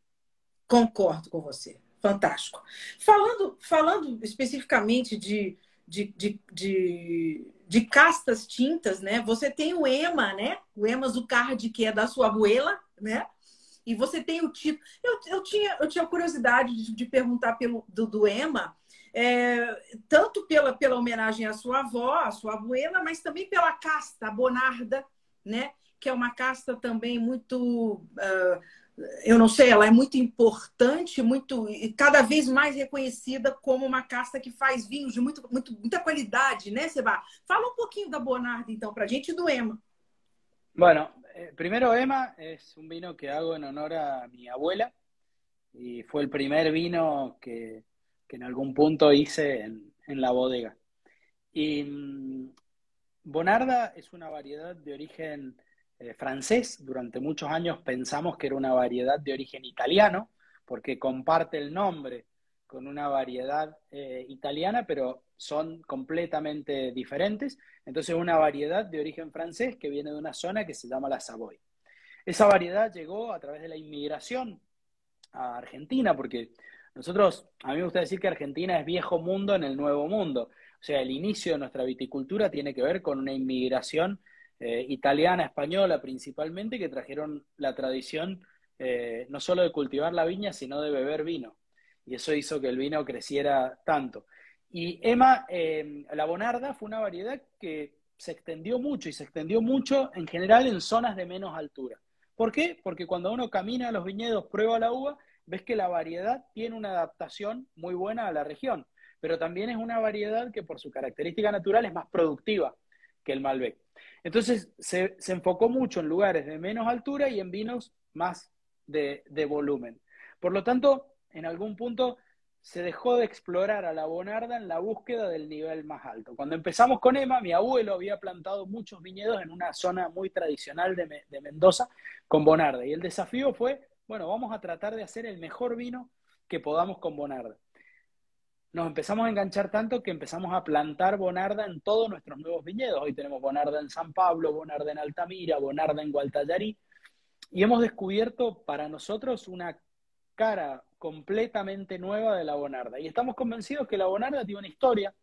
Concordo com você. Fantástico. Falando, falando especificamente de, de, de, de, de castas tintas, né? Você tem o EMA, né? O EMA Zucard, que é da sua abuela, né? E você tem o título. Eu, eu, tinha, eu tinha curiosidade de, de perguntar pelo, do, do EMA, é, tanto pela, pela homenagem à sua avó, à sua abuela, mas também pela casta, a Bonarda, né? que é uma casta também muito. Uh, eu não sei, ela é muito importante, muito cada vez mais reconhecida como uma casta que faz vinhos de muito, muito, muita qualidade, né, Seba? Fala um pouquinho da Bonarda, então, para a gente e do EMA. Bueno, eh, primero EMA es un vino que hago en honor a mi abuela y fue el primer vino que, que en algún punto hice en, la bodega. Y mmm, Bonarda es una variedad de origen eh, francés. Durante muchos años pensamos que era una variedad de origen italiano, porque comparte el nombre con una variedad eh, italiana, pero son completamente diferentes. Entonces, una variedad de origen francés que viene de una zona que se llama la Savoy. Esa variedad llegó a través de la inmigración a Argentina, porque nosotros, a mí me gusta decir que Argentina es viejo mundo en el nuevo mundo. O sea, el inicio de nuestra viticultura tiene que ver con una inmigración eh, italiana, española principalmente, que trajeron la tradición eh, no solo de cultivar la viña, sino de beber vino. Y eso hizo que el vino creciera tanto. Y Emma, eh, la Bonarda fue una variedad que se extendió mucho y se extendió mucho en general en zonas de menos altura. ¿Por qué? Porque cuando uno camina a los viñedos, prueba la uva, ves que la variedad tiene una adaptación muy buena a la región, pero también es una variedad que por su característica natural es más productiva que el Malbec. Entonces se, se enfocó mucho en lugares de menos altura y en vinos más de, de volumen. Por lo tanto, en algún punto se dejó de explorar a la Bonarda en la búsqueda del nivel más alto. Cuando empezamos con Emma, mi abuelo había plantado muchos viñedos en una zona muy tradicional de, de Mendoza con Bonarda. Y el desafío fue bueno, vamos a tratar de hacer el mejor vino que podamos con Bonarda. Nos empezamos a enganchar tanto que empezamos a plantar Bonarda en todos nuestros nuevos viñedos. Hoy tenemos Bonarda en San Pablo, Bonarda en Altamira, Bonarda en Gualtallarí. y hemos descubierto para nosotros una cara completamente nueva de la Bonarda. Y estamos convencidos que la Bonarda tiene una historia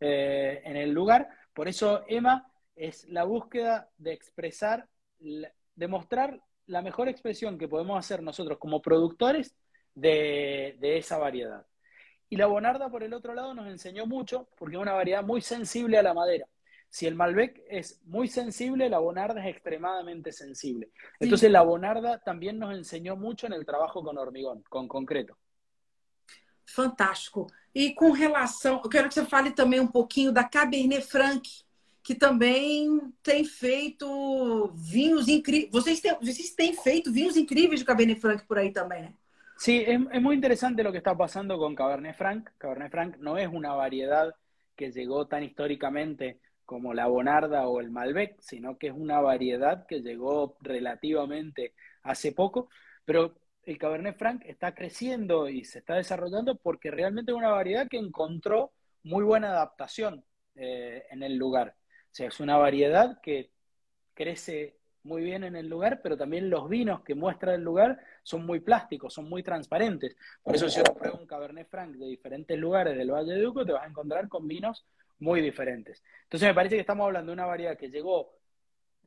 eh, en el lugar, por eso Emma es la búsqueda de expresar, de mostrar la mejor expresión que podemos hacer nosotros como productores de, de esa variedad. Y la Bonarda, por el otro lado, nos enseñó mucho porque es una variedad muy sensible a la madera. Si el Malbec es muy sensible, la Bonarda es extremadamente sensible. Entonces, la Bonarda también nos enseñó mucho en el trabajo con hormigón, con concreto. Fantástico. E com relação, eu quero que você fale também um pouquinho da Cabernet Franc, que também tem feito vinhos incríveis. Vocês têm, vocês feito vinhos incríveis de Cabernet Franc por aí também? Sí, es, muy interesante lo que está pasando con Cabernet Franc. Cabernet Franc no es una variedad que llegó tan históricamente como la Bonarda o el Malbec, sino que es una variedad que llegó relativamente hace poco, pero el Cabernet Franc está creciendo y se está desarrollando porque realmente es una variedad que encontró muy buena adaptación eh, en el lugar. Sea, es una variedad que crece muy bien en el lugar, pero también los vinos que muestra el lugar son muy plásticos, son muy transparentes. Por eso si uno prueba un Cabernet Franc de diferentes lugares del Valle de Uco, te vas a encontrar con vinos muy diferentes. Entonces me parece que estamos hablando de una variedad que llegó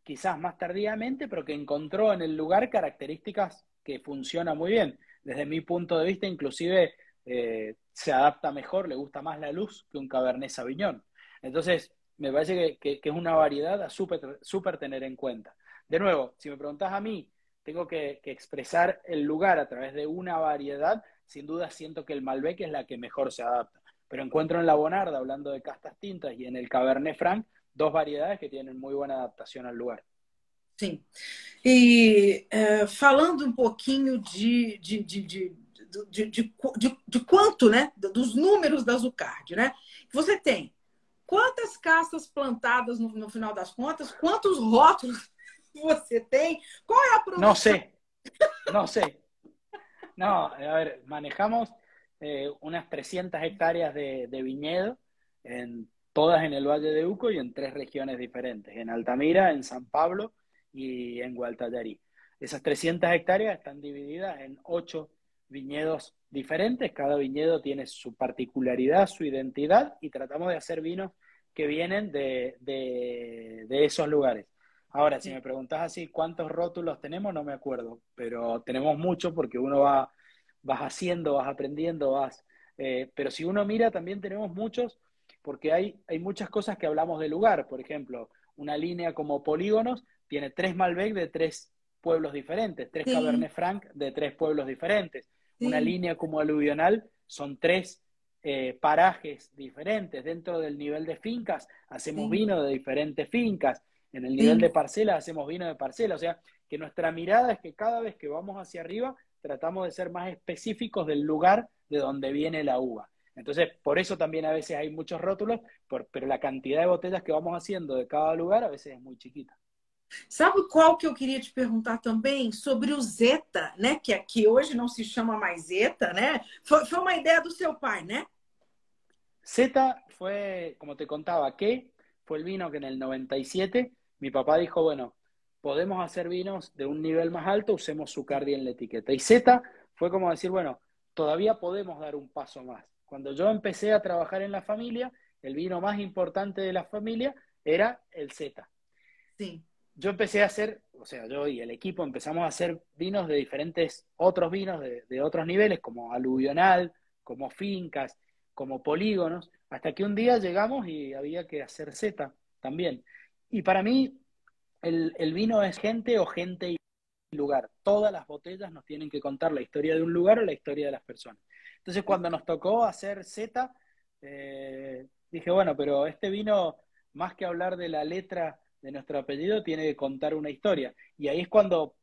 quizás más tardíamente, pero que encontró en el lugar características que funcionan muy bien. Desde mi punto de vista, inclusive eh, se adapta mejor, le gusta más la luz que un Cabernet Sauvignon. Entonces, me parece que, es una variedad a súper tener en cuenta. De nuevo, si me preguntas a mí, tengo que, que, expresar el lugar a través de una variedad, sin duda siento que el Malbec es la que mejor se adapta pero encuentro en la Bonarda, hablando de castas tintas, y en el Cabernet Franc, dos variedades que tienen muy buena adaptación al lugar. Sim. E é, falando um de, de, de, de, de, de, de, quanto, né? Dos números da Zucard, né? Você tem quantas castas plantadas no, no final das contas? Quantos rótulos você tem? Qual é a produção? Não sei. Não sei. Não, a ver, manejamos Eh, unas 300 hectáreas de, viñedo, en, todas en el Valle de Uco y en tres regiones diferentes, en Altamira, en San Pablo y en Gualtallarí. Esas 300 hectáreas están divididas en ocho viñedos diferentes, cada viñedo tiene su particularidad, su identidad y tratamos de hacer vinos que vienen de, de esos lugares. Ahora, si me preguntas así cuántos rótulos tenemos, no me acuerdo, pero tenemos muchos porque uno va vas haciendo, vas aprendiendo, vas... Eh, pero si uno mira, también tenemos muchos, porque hay, hay muchas cosas que hablamos del lugar. Por ejemplo, una línea como Polígonos tiene tres Malbec de tres pueblos diferentes, tres Cabernet Franc de tres pueblos diferentes. Una línea como Aluvional son tres eh, parajes diferentes. Dentro del nivel de fincas hacemos vino de diferentes fincas. En el nivel de parcelas hacemos vino de parcela. O sea, que nuestra mirada es que cada vez que vamos hacia arriba tratamos de ser más específicos del lugar de donde viene la uva. Entonces, por eso también a veces hay muchos rótulos, pero la cantidad de botellas que vamos haciendo de cada lugar a veces es muy chiquita. Sabe qual que eu queria te perguntar também sobre o Zeta, né? Que aqui hoje não se chama mais Zeta, né? Foi, foi uma ideia do seu pai, né? Zeta fue, como te contaba, que fue el vino que en el 97 mi papá dijo, bueno, podemos hacer vinos de un nivel más alto, usemos Zucardi en la etiqueta. Y Z fue como decir, bueno, todavía podemos dar un paso más. Cuando yo empecé a trabajar en la familia, el vino más importante de la familia era el Z. Sí. Yo empecé a hacer, o sea, yo y el equipo empezamos a hacer vinos de diferentes otros vinos de, otros niveles, como aluvional, como fincas, como polígonos, hasta que un día llegamos y había que hacer Z también. Y para mí el, vino es gente o gente y lugar. Todas las botellas nos tienen que contar la historia de un lugar o la historia de las personas. Entonces, cuando nos tocó hacer Z, eh, dije, bueno, pero este vino, más que hablar de la letra de nuestro apellido, tiene que contar una historia. Y ahí es cuando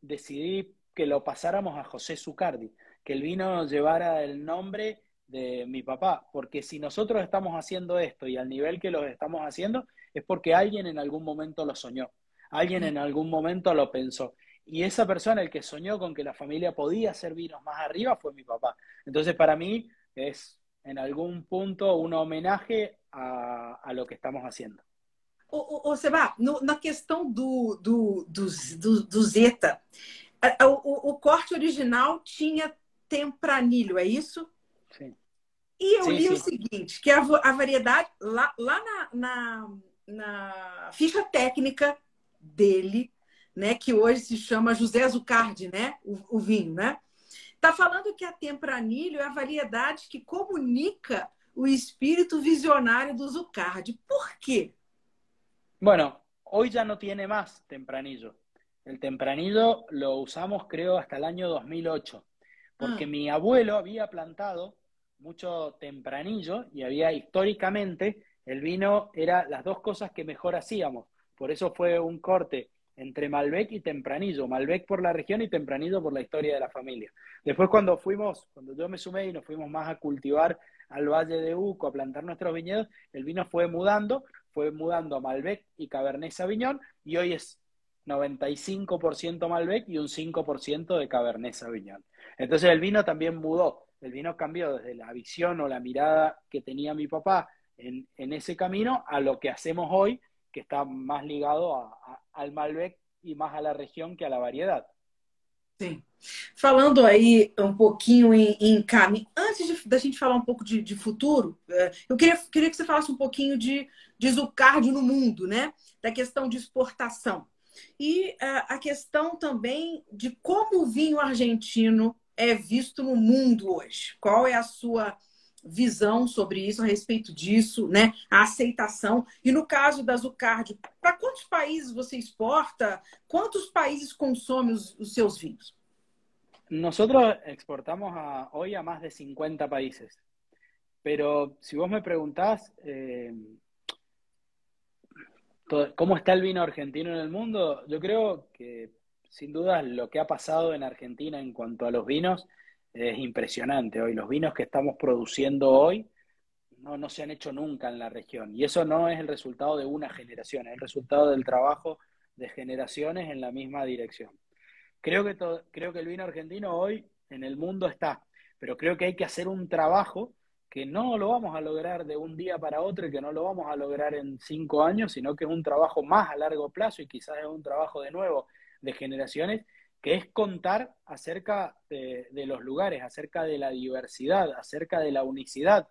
decidí que lo pasáramos a José Zucardi, que el vino llevara el nombre de mi papá, porque si nosotros estamos haciendo esto y al nivel que lo estamos haciendo, es porque alguien en algún momento lo soñó, alguien en algún momento lo pensó. Y esa persona, el que soñó con que la familia podía hacer vinos más arriba, fue mi papá. Entonces, para mí es en algún punto un homenaje a, a lo que estamos haciendo. Ô, ô, Seba, no, na questão do, do, do, do, do Zeta, o, o, corte original tinha tempranilho, é isso? Sim. E eu sim, li sim. o seguinte, que a, a variedade, lá, lá na, na, na, ficha técnica dele, né, que hoje se chama José Zucardi, né, o, o vinho, né? Está falando que a tempranilho é a variedade que comunica o espíritu visionário do Zucardi. Por quê? Bueno, hoy ya no tiene más tempranillo. El tempranillo lo usamos creo hasta el año 2008, porque Ah. mi abuelo había plantado mucho tempranillo y había históricamente el vino era las dos cosas que mejor hacíamos. Por eso fue un corte entre Malbec y Tempranillo, Malbec por la región y Tempranillo por la historia de la familia. Después cuando fuimos, cuando yo me sumé y nos fuimos más a cultivar al Valle de Uco, a plantar nuestros viñedos, el vino fue mudando, fue mudando a Malbec y Cabernet Sauvignon y hoy es 95% Malbec y un 5% de Cabernet Sauvignon. Entonces el vino también mudó, el vino cambió desde la visión o la mirada que tenía mi papá en, ese camino a lo que hacemos hoy, que está más ligado al Malbec e mais a la região que a la variedade. Sim. Falando aí um pouquinho em, em antes de, da gente falar um pouco de, futuro, é, eu queria, queria que você falasse um pouquinho de, de Zucardio no mundo, né? Da questão de exportação. E uh, a questão também de como o vinho argentino é visto no mundo hoje. Qual é a sua visão sobre isso, a respeito disso, né? A aceitação. E no caso da Zucardio, para quantos países você exporta? Quantos países consomem os, os seus vinhos? Nosotros exportamos a, a más de 50 países. Pero si vos me preguntás eh, cómo está el vino argentino en el mundo, yo creo que sin duda lo que ha pasado en Argentina en cuanto a los vinos es impresionante hoy. Los vinos que estamos produciendo hoy no, no se han hecho nunca en la región. Y eso no es el resultado de una generación, es el resultado del trabajo de generaciones en la misma dirección. Creo que, creo que el vino argentino hoy en el mundo está, pero creo que hay que hacer un trabajo que no lo vamos a lograr de un día para otro y que no lo vamos a lograr en cinco años, sino que es un trabajo más a largo plazo y quizás es un trabajo de nuevo de generaciones que es contar acerca de, los lugares, acerca de la diversidad, acerca de la unicidad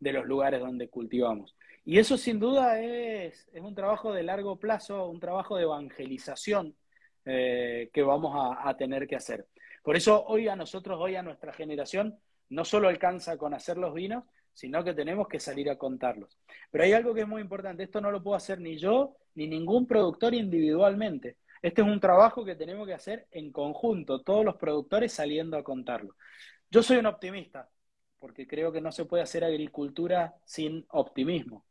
de los lugares donde cultivamos. Y eso sin duda es, es un trabajo de largo plazo, un trabajo de evangelización eh, que vamos a, a, tener que hacer. Por eso hoy a nosotros, hoy a nuestra generación, no solo alcanza con hacer los vinos, sino que tenemos que salir a contarlos. Pero hay algo que es muy importante, esto no lo puedo hacer ni yo ni ningún productor individualmente. Este es un trabajo que tenemos que hacer en conjunto, todos los productores saliendo a contarlo. Yo soy un optimista, porque creo que no se puede hacer agricultura sin optimismo.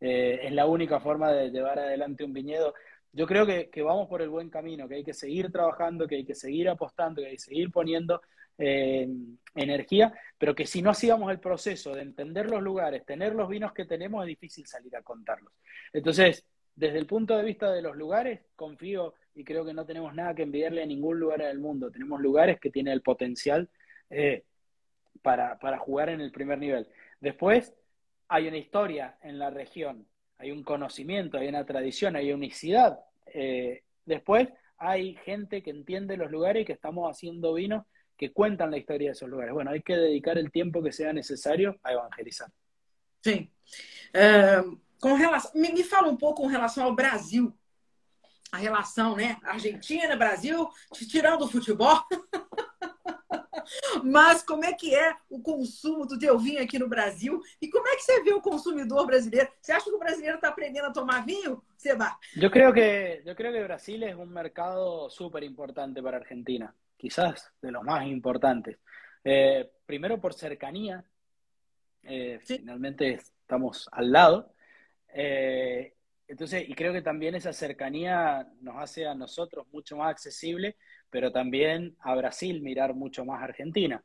Eh, es la única forma de llevar adelante un viñedo. Yo creo que, que, vamos por el buen camino, que hay que seguir trabajando, que hay que seguir apostando, que hay que seguir poniendo eh, energía, pero que si no hacíamos el proceso de entender los lugares, tener los vinos que tenemos, es difícil salir a contarlos. Entonces, desde el punto de vista de los lugares, confío y creo que no tenemos nada que envidiarle a ningún lugar del mundo. Tenemos lugares que tienen el potencial eh, para, para jugar en el primer nivel. Después, hay una historia en la región, hay un conocimiento, hay una tradición, hay unicidad. Eh, después, hay gente que entiende los lugares y que estamos haciendo vinos que cuentan la historia de esos lugares. Bueno, hay que dedicar el tiempo que sea necesario a evangelizar. Sim. Uh, com relação, me, me fala um pouco com relação ao Brasil. A relação, né? Argentina, Brasil, tirando o futebol. Mas como é que é o consumo do teu vinho aqui no Brasil? E como é que você vê o consumidor brasileiro? Você acha que o brasileiro está aprendendo a tomar vinho, Seba? Yo creo que, yo creo que Brasil es un mercado súper importante para Argentina, quizás de los más importantes. Eh, primero por cercanía, eh, sí. finalmente estamos al lado. Eh, entonces, y creo que también esa cercanía nos hace a nosotros mucho más accesible pero también a Brasil mirar mucho más Argentina.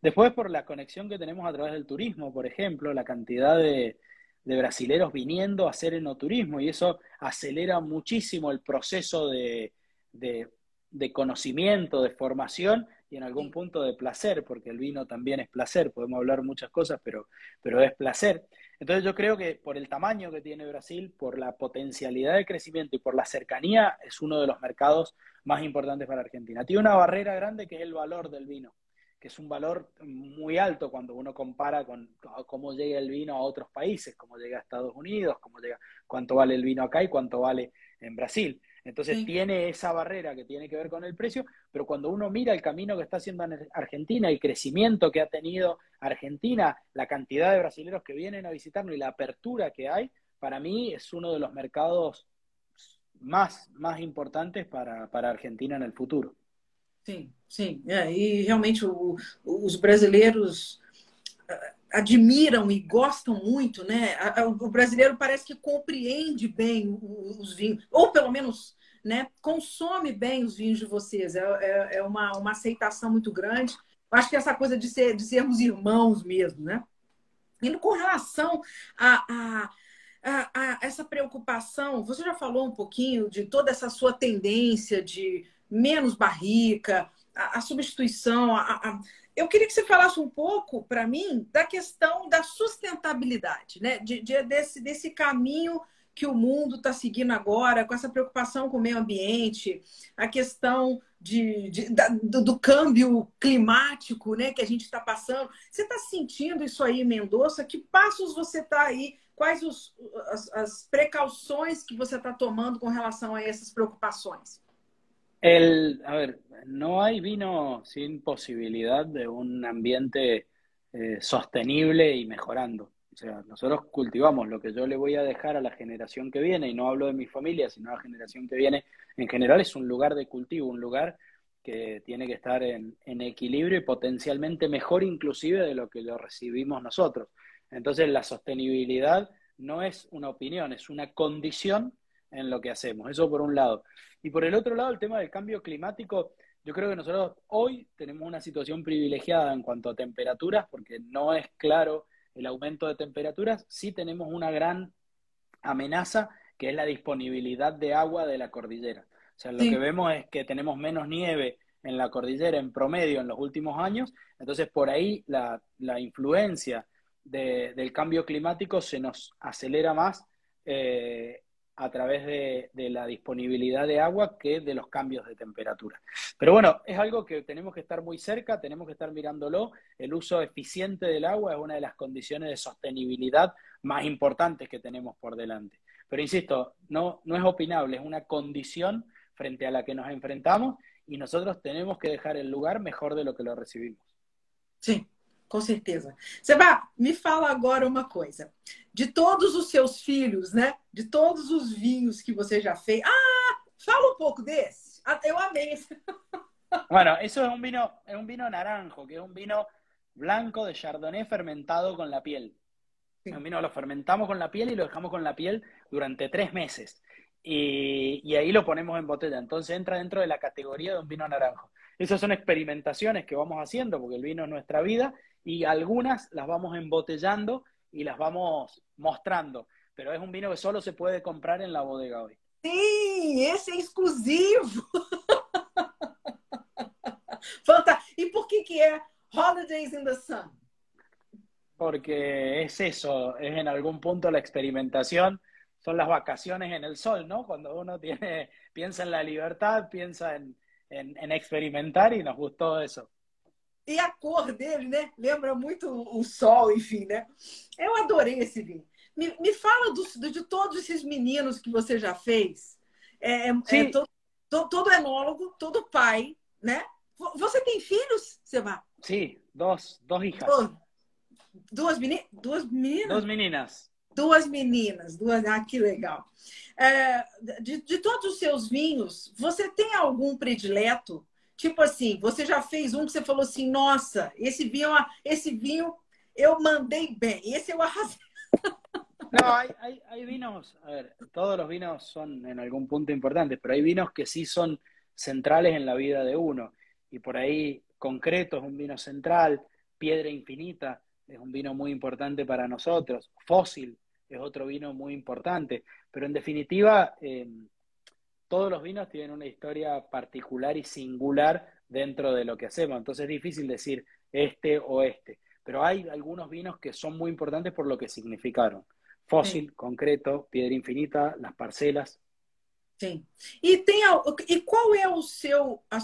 Después, por la conexión que tenemos a través del turismo, por ejemplo, la cantidad de, de brasileros viniendo a hacer enoturismo y eso acelera muchísimo el proceso de, de, de, conocimiento, de formación y en algún punto de placer, porque el vino también es placer, podemos hablar muchas cosas, pero, pero es placer. Entonces yo creo que por el tamaño que tiene Brasil, por la potencialidad de crecimiento y por la cercanía, es uno de los mercados más importantes para Argentina. Tiene una barrera grande que es el valor del vino, que es un valor muy alto cuando uno compara con cómo llega el vino a otros países, cómo llega a Estados Unidos, cómo llega, cuánto vale el vino acá y cuánto vale en Brasil. Entonces tiene esa barrera que tiene que ver con el precio, pero cuando uno mira el camino que está haciendo Argentina, el crecimiento que ha tenido Argentina, la cantidad de brasileños que vienen a visitarnos y la apertura que hay, para mí es uno de los mercados más, más importantes para, para Argentina en el futuro. Sim, sim. É, e realmente o, os brasileiros admiram e gostam muito, né? O brasileiro parece que compreende bem os vinhos, ou pelo menos né, consome bem os vinhos de vocês. É, é, é uma, uma aceitação muito grande. Acho que essa coisa de, ser, de sermos irmãos mesmo, né? E com relação a, a, a, a essa preocupação, você já falou um pouquinho de toda essa sua tendência de menos barrica, a, a substituição, a, a eu queria que você falasse um pouco para mim da questão da sustentabilidade, né? De, de, desse, desse caminho que o mundo está seguindo agora, com essa preocupação com o meio ambiente, a questão de, de da, do, do, câmbio climático né, que a gente está passando. Você está sentindo isso aí, Mendonça? Que passos você está aí? Quais os, as, as precauções que você está tomando com relação a essas preocupações? El, a ver, no hay vino sin posibilidad de un ambiente eh, sostenible y mejorando. O sea, nosotros cultivamos lo que yo le voy a dejar a la generación que viene, y no hablo de mi familia, sino a la generación que viene, en general es un lugar de cultivo, un lugar que tiene que estar en, en equilibrio y potencialmente mejor inclusive de lo que lo recibimos nosotros. Entonces la sostenibilidad no es una opinión, es una condición en lo que hacemos. Eso por un lado. Y por el otro lado, el tema del cambio climático, yo creo que nosotros hoy tenemos una situación privilegiada en cuanto a temperaturas, porque no es claro el aumento de temperaturas, sí tenemos una gran amenaza, que es la disponibilidad de agua de la cordillera. O sea, lo que vemos es que tenemos menos nieve en la cordillera en promedio en los últimos años, entonces por ahí la, la influencia de, del cambio climático se nos acelera más eh, a través de, la disponibilidad de agua que de los cambios de temperatura. Pero bueno, es algo que tenemos que estar muy cerca, tenemos que estar mirándolo. El uso eficiente del agua es una de las condiciones de sostenibilidad más importantes que tenemos por delante. Pero insisto, no, no es opinable, es una condición frente a la que nos enfrentamos y nosotros tenemos que dejar el lugar mejor de lo que lo recibimos. Sí, com certeza. Seba, me fala agora uma coisa. De todos os seus filhos, né? De todos os vinhos que você já fez. Ah, fala um pouco desse. Ah, eu amei esse. Bueno, eso es un vino, es un vino naranjo, que es un vino blanco de Chardonnay fermentado con la piel. Sí. Un vino lo fermentamos con la piel y lo dejamos con la piel durante tres meses. Y, y, ahí lo ponemos en botella. Entonces entra dentro de la categoría de un vino naranjo. Esas son experimentaciones que vamos haciendo, porque el vino es nuestra vida, y algunas las vamos embotellando y las vamos mostrando. Pero es un vino que solo se puede comprar en la bodega hoy. Sí, ese es exclusivo. Fantástico. ¿Y por qué que es Holidays in the Sun? Porque es eso, es en algún punto la experimentación, son las vacaciones en el sol, ¿no? Cuando uno tiene, piensa en la libertad, piensa en, en, en experimentar y nos gustó eso. E a cor dele, né? Lembra muito o sol, enfim, né? Eu adorei esse vinho. Me, me fala do, de todos esses meninos que você já fez. É, é, é todo, todo, todo, enólogo, todo pai, né? Você tem filhos, Seba? Sim, dois, dois hijas. Duas, meni duas meninas? Duas meninas. Duas meninas, duas. Ah, que legal. É, de, de todos os seus vinhos, você tem algum predileto Tipo assim, você já fez um que você falou assim, nossa, esse vinho, esse vinho eu mandei bem, esse eu arrasei. No, hay, hay, hay, a ver, todos los vinos son en algún punto importantes, pero hay vinos que sí son centrales en la vida de uno. Y por ahí, concreto es un vino central, Piedra Infinita es un vino muy importante para nosotros, Fósil es otro vino muy importante, pero en definitiva, eh, todos los vinos tienen una historia particular y singular dentro de lo que hacemos. Entonces es difícil decir este o este. pero hay algunos vinos que son muy importantes por lo que significaron. Fósil, concreto, piedra infinita, las parcelas. Sim. E, tem, e qual é o seu, a,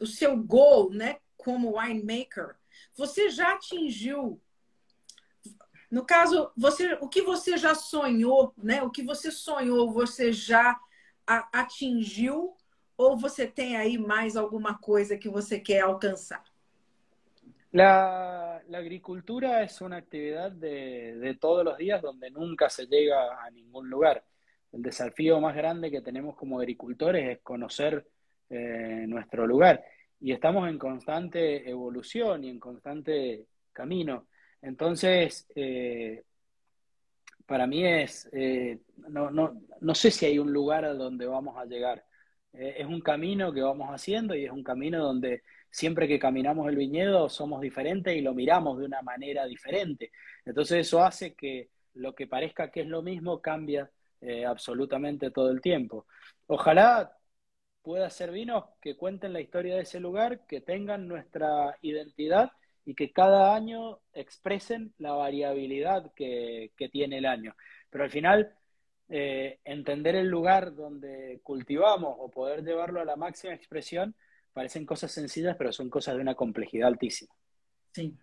o seu goal né, como winemaker? Você já atingiu no caso, você, o que você já sonhou, né? O que você sonhou, você já atingiu ou você tem aí mais alguma coisa que você quer alcançar? La, la agricultura es una actividad de, de, todos los días donde nunca se llega a ningún lugar. El desafío más grande que tenemos como agricultores es conocer eh, nuestro lugar y estamos en constante evolución y en constante camino. Entonces, eh, para mí es, eh, no, no, no, sé si hay un lugar a donde vamos a llegar. Eh, es un camino que vamos haciendo y es un camino donde siempre que caminamos el viñedo somos diferentes y lo miramos de una manera diferente. Entonces eso hace que lo que parezca que es lo mismo cambia absolutamente todo el tiempo. Ojalá pueda ser vinos que cuenten la historia de ese lugar, que tengan nuestra identidad y que cada año expresen la variabilidad que, tiene el año. Pero al final eh, entender el lugar donde cultivamos o poder llevarlo a la máxima expresión parecen cosas sencillas, pero son cosas de una complejidad altíssima. Sim.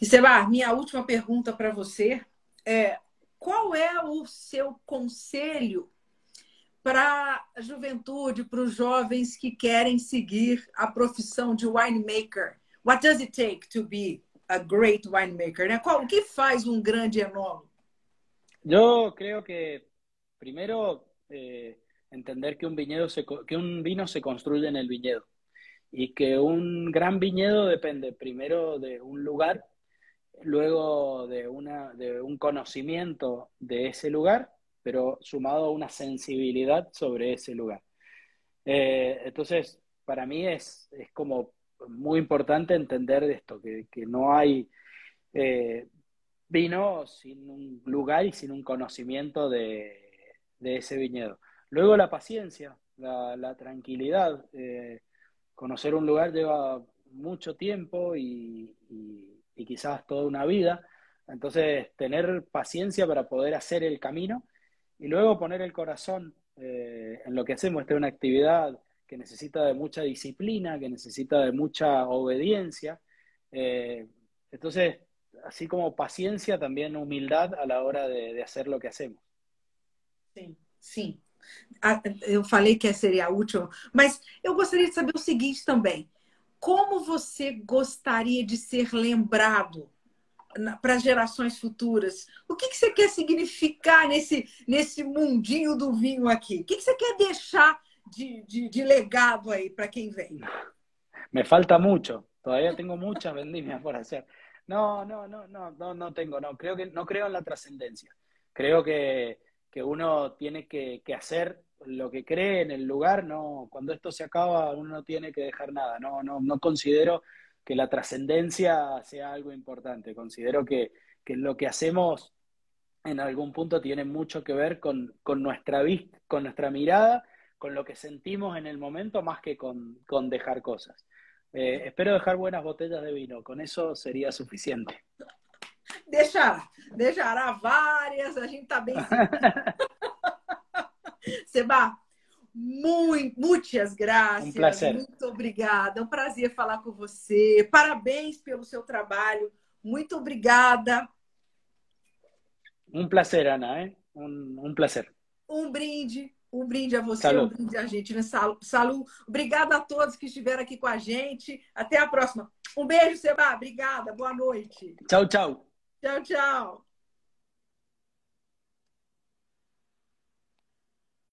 E Seba, minha última pergunta para você é qual é o seu para a juventude, para os jovens que querem seguir a profissão de winemaker? What does it take to be a great winemaker? Né? Qual, o que faz um grande enólogo? Yo creo que primero eh, entender que un viñedo se, que un vino se construye en el viñedo y que un gran viñedo depende primero de un lugar, luego de, una, de un conocimiento de ese lugar, pero sumado a una sensibilidad sobre ese lugar. Eh, entonces, para mí es, es, como muy importante entender esto, que, que no hay eh, vino sin un lugar y sin un conocimiento de, de ese viñedo. Luego la paciencia, la, tranquilidad. Eh, conocer un lugar lleva mucho tiempo y, y, y, quizás toda una vida. Entonces, tener paciencia para poder hacer el camino y luego poner el corazón eh, en lo que hacemos. Esta es una actividad que necesita de mucha disciplina, que necesita de mucha obediencia. Eh, entonces, así como paciencia, también humildad a la hora de, de hacer lo que hacemos. Sim, sim. Eu falei que seria última, mas eu gostaria de saber o seguinte também: como você gostaria de ser lembrado para gerações futuras? O que, que você quer significar nesse, nesse mundinho do vinho aqui? O que, que você quer deixar de, de, de legado aí para quem vem? Me falta mucho, todavía tengo muchas vendimias por hacer. No, no, no, no, no, no tengo, no, creo que no creo en la trascendencia. Creo que, que uno tiene que, que, hacer lo que cree en el lugar, no, cuando esto se acaba uno no tiene que dejar nada, no, no, no considero que la trascendencia sea algo importante, considero que, que, lo que hacemos en algún punto tiene mucho que ver con, con nuestra con nuestra mirada, con lo que sentimos en el momento, más que con, con dejar cosas. Eh, espero dejar buenas botellas de vino, con eso sería suficiente. Deixará, deixará várias, a gente tá bem. Seba, muito, muitas graças. Um prazer. Muito obrigada. É um prazer falar com você. Parabéns pelo seu trabalho. Muito obrigada. Um prazer, Ana. Eh? Um, um prazer. Um brinde. Um brinde a você, Salud. um brinde a gente, né? Salu. Obrigada a todos que estiveram aqui com a gente. Até a próxima. Um beijo, Seba. Obrigada. Boa noite. Tchau, tchau. Tchau, tchau.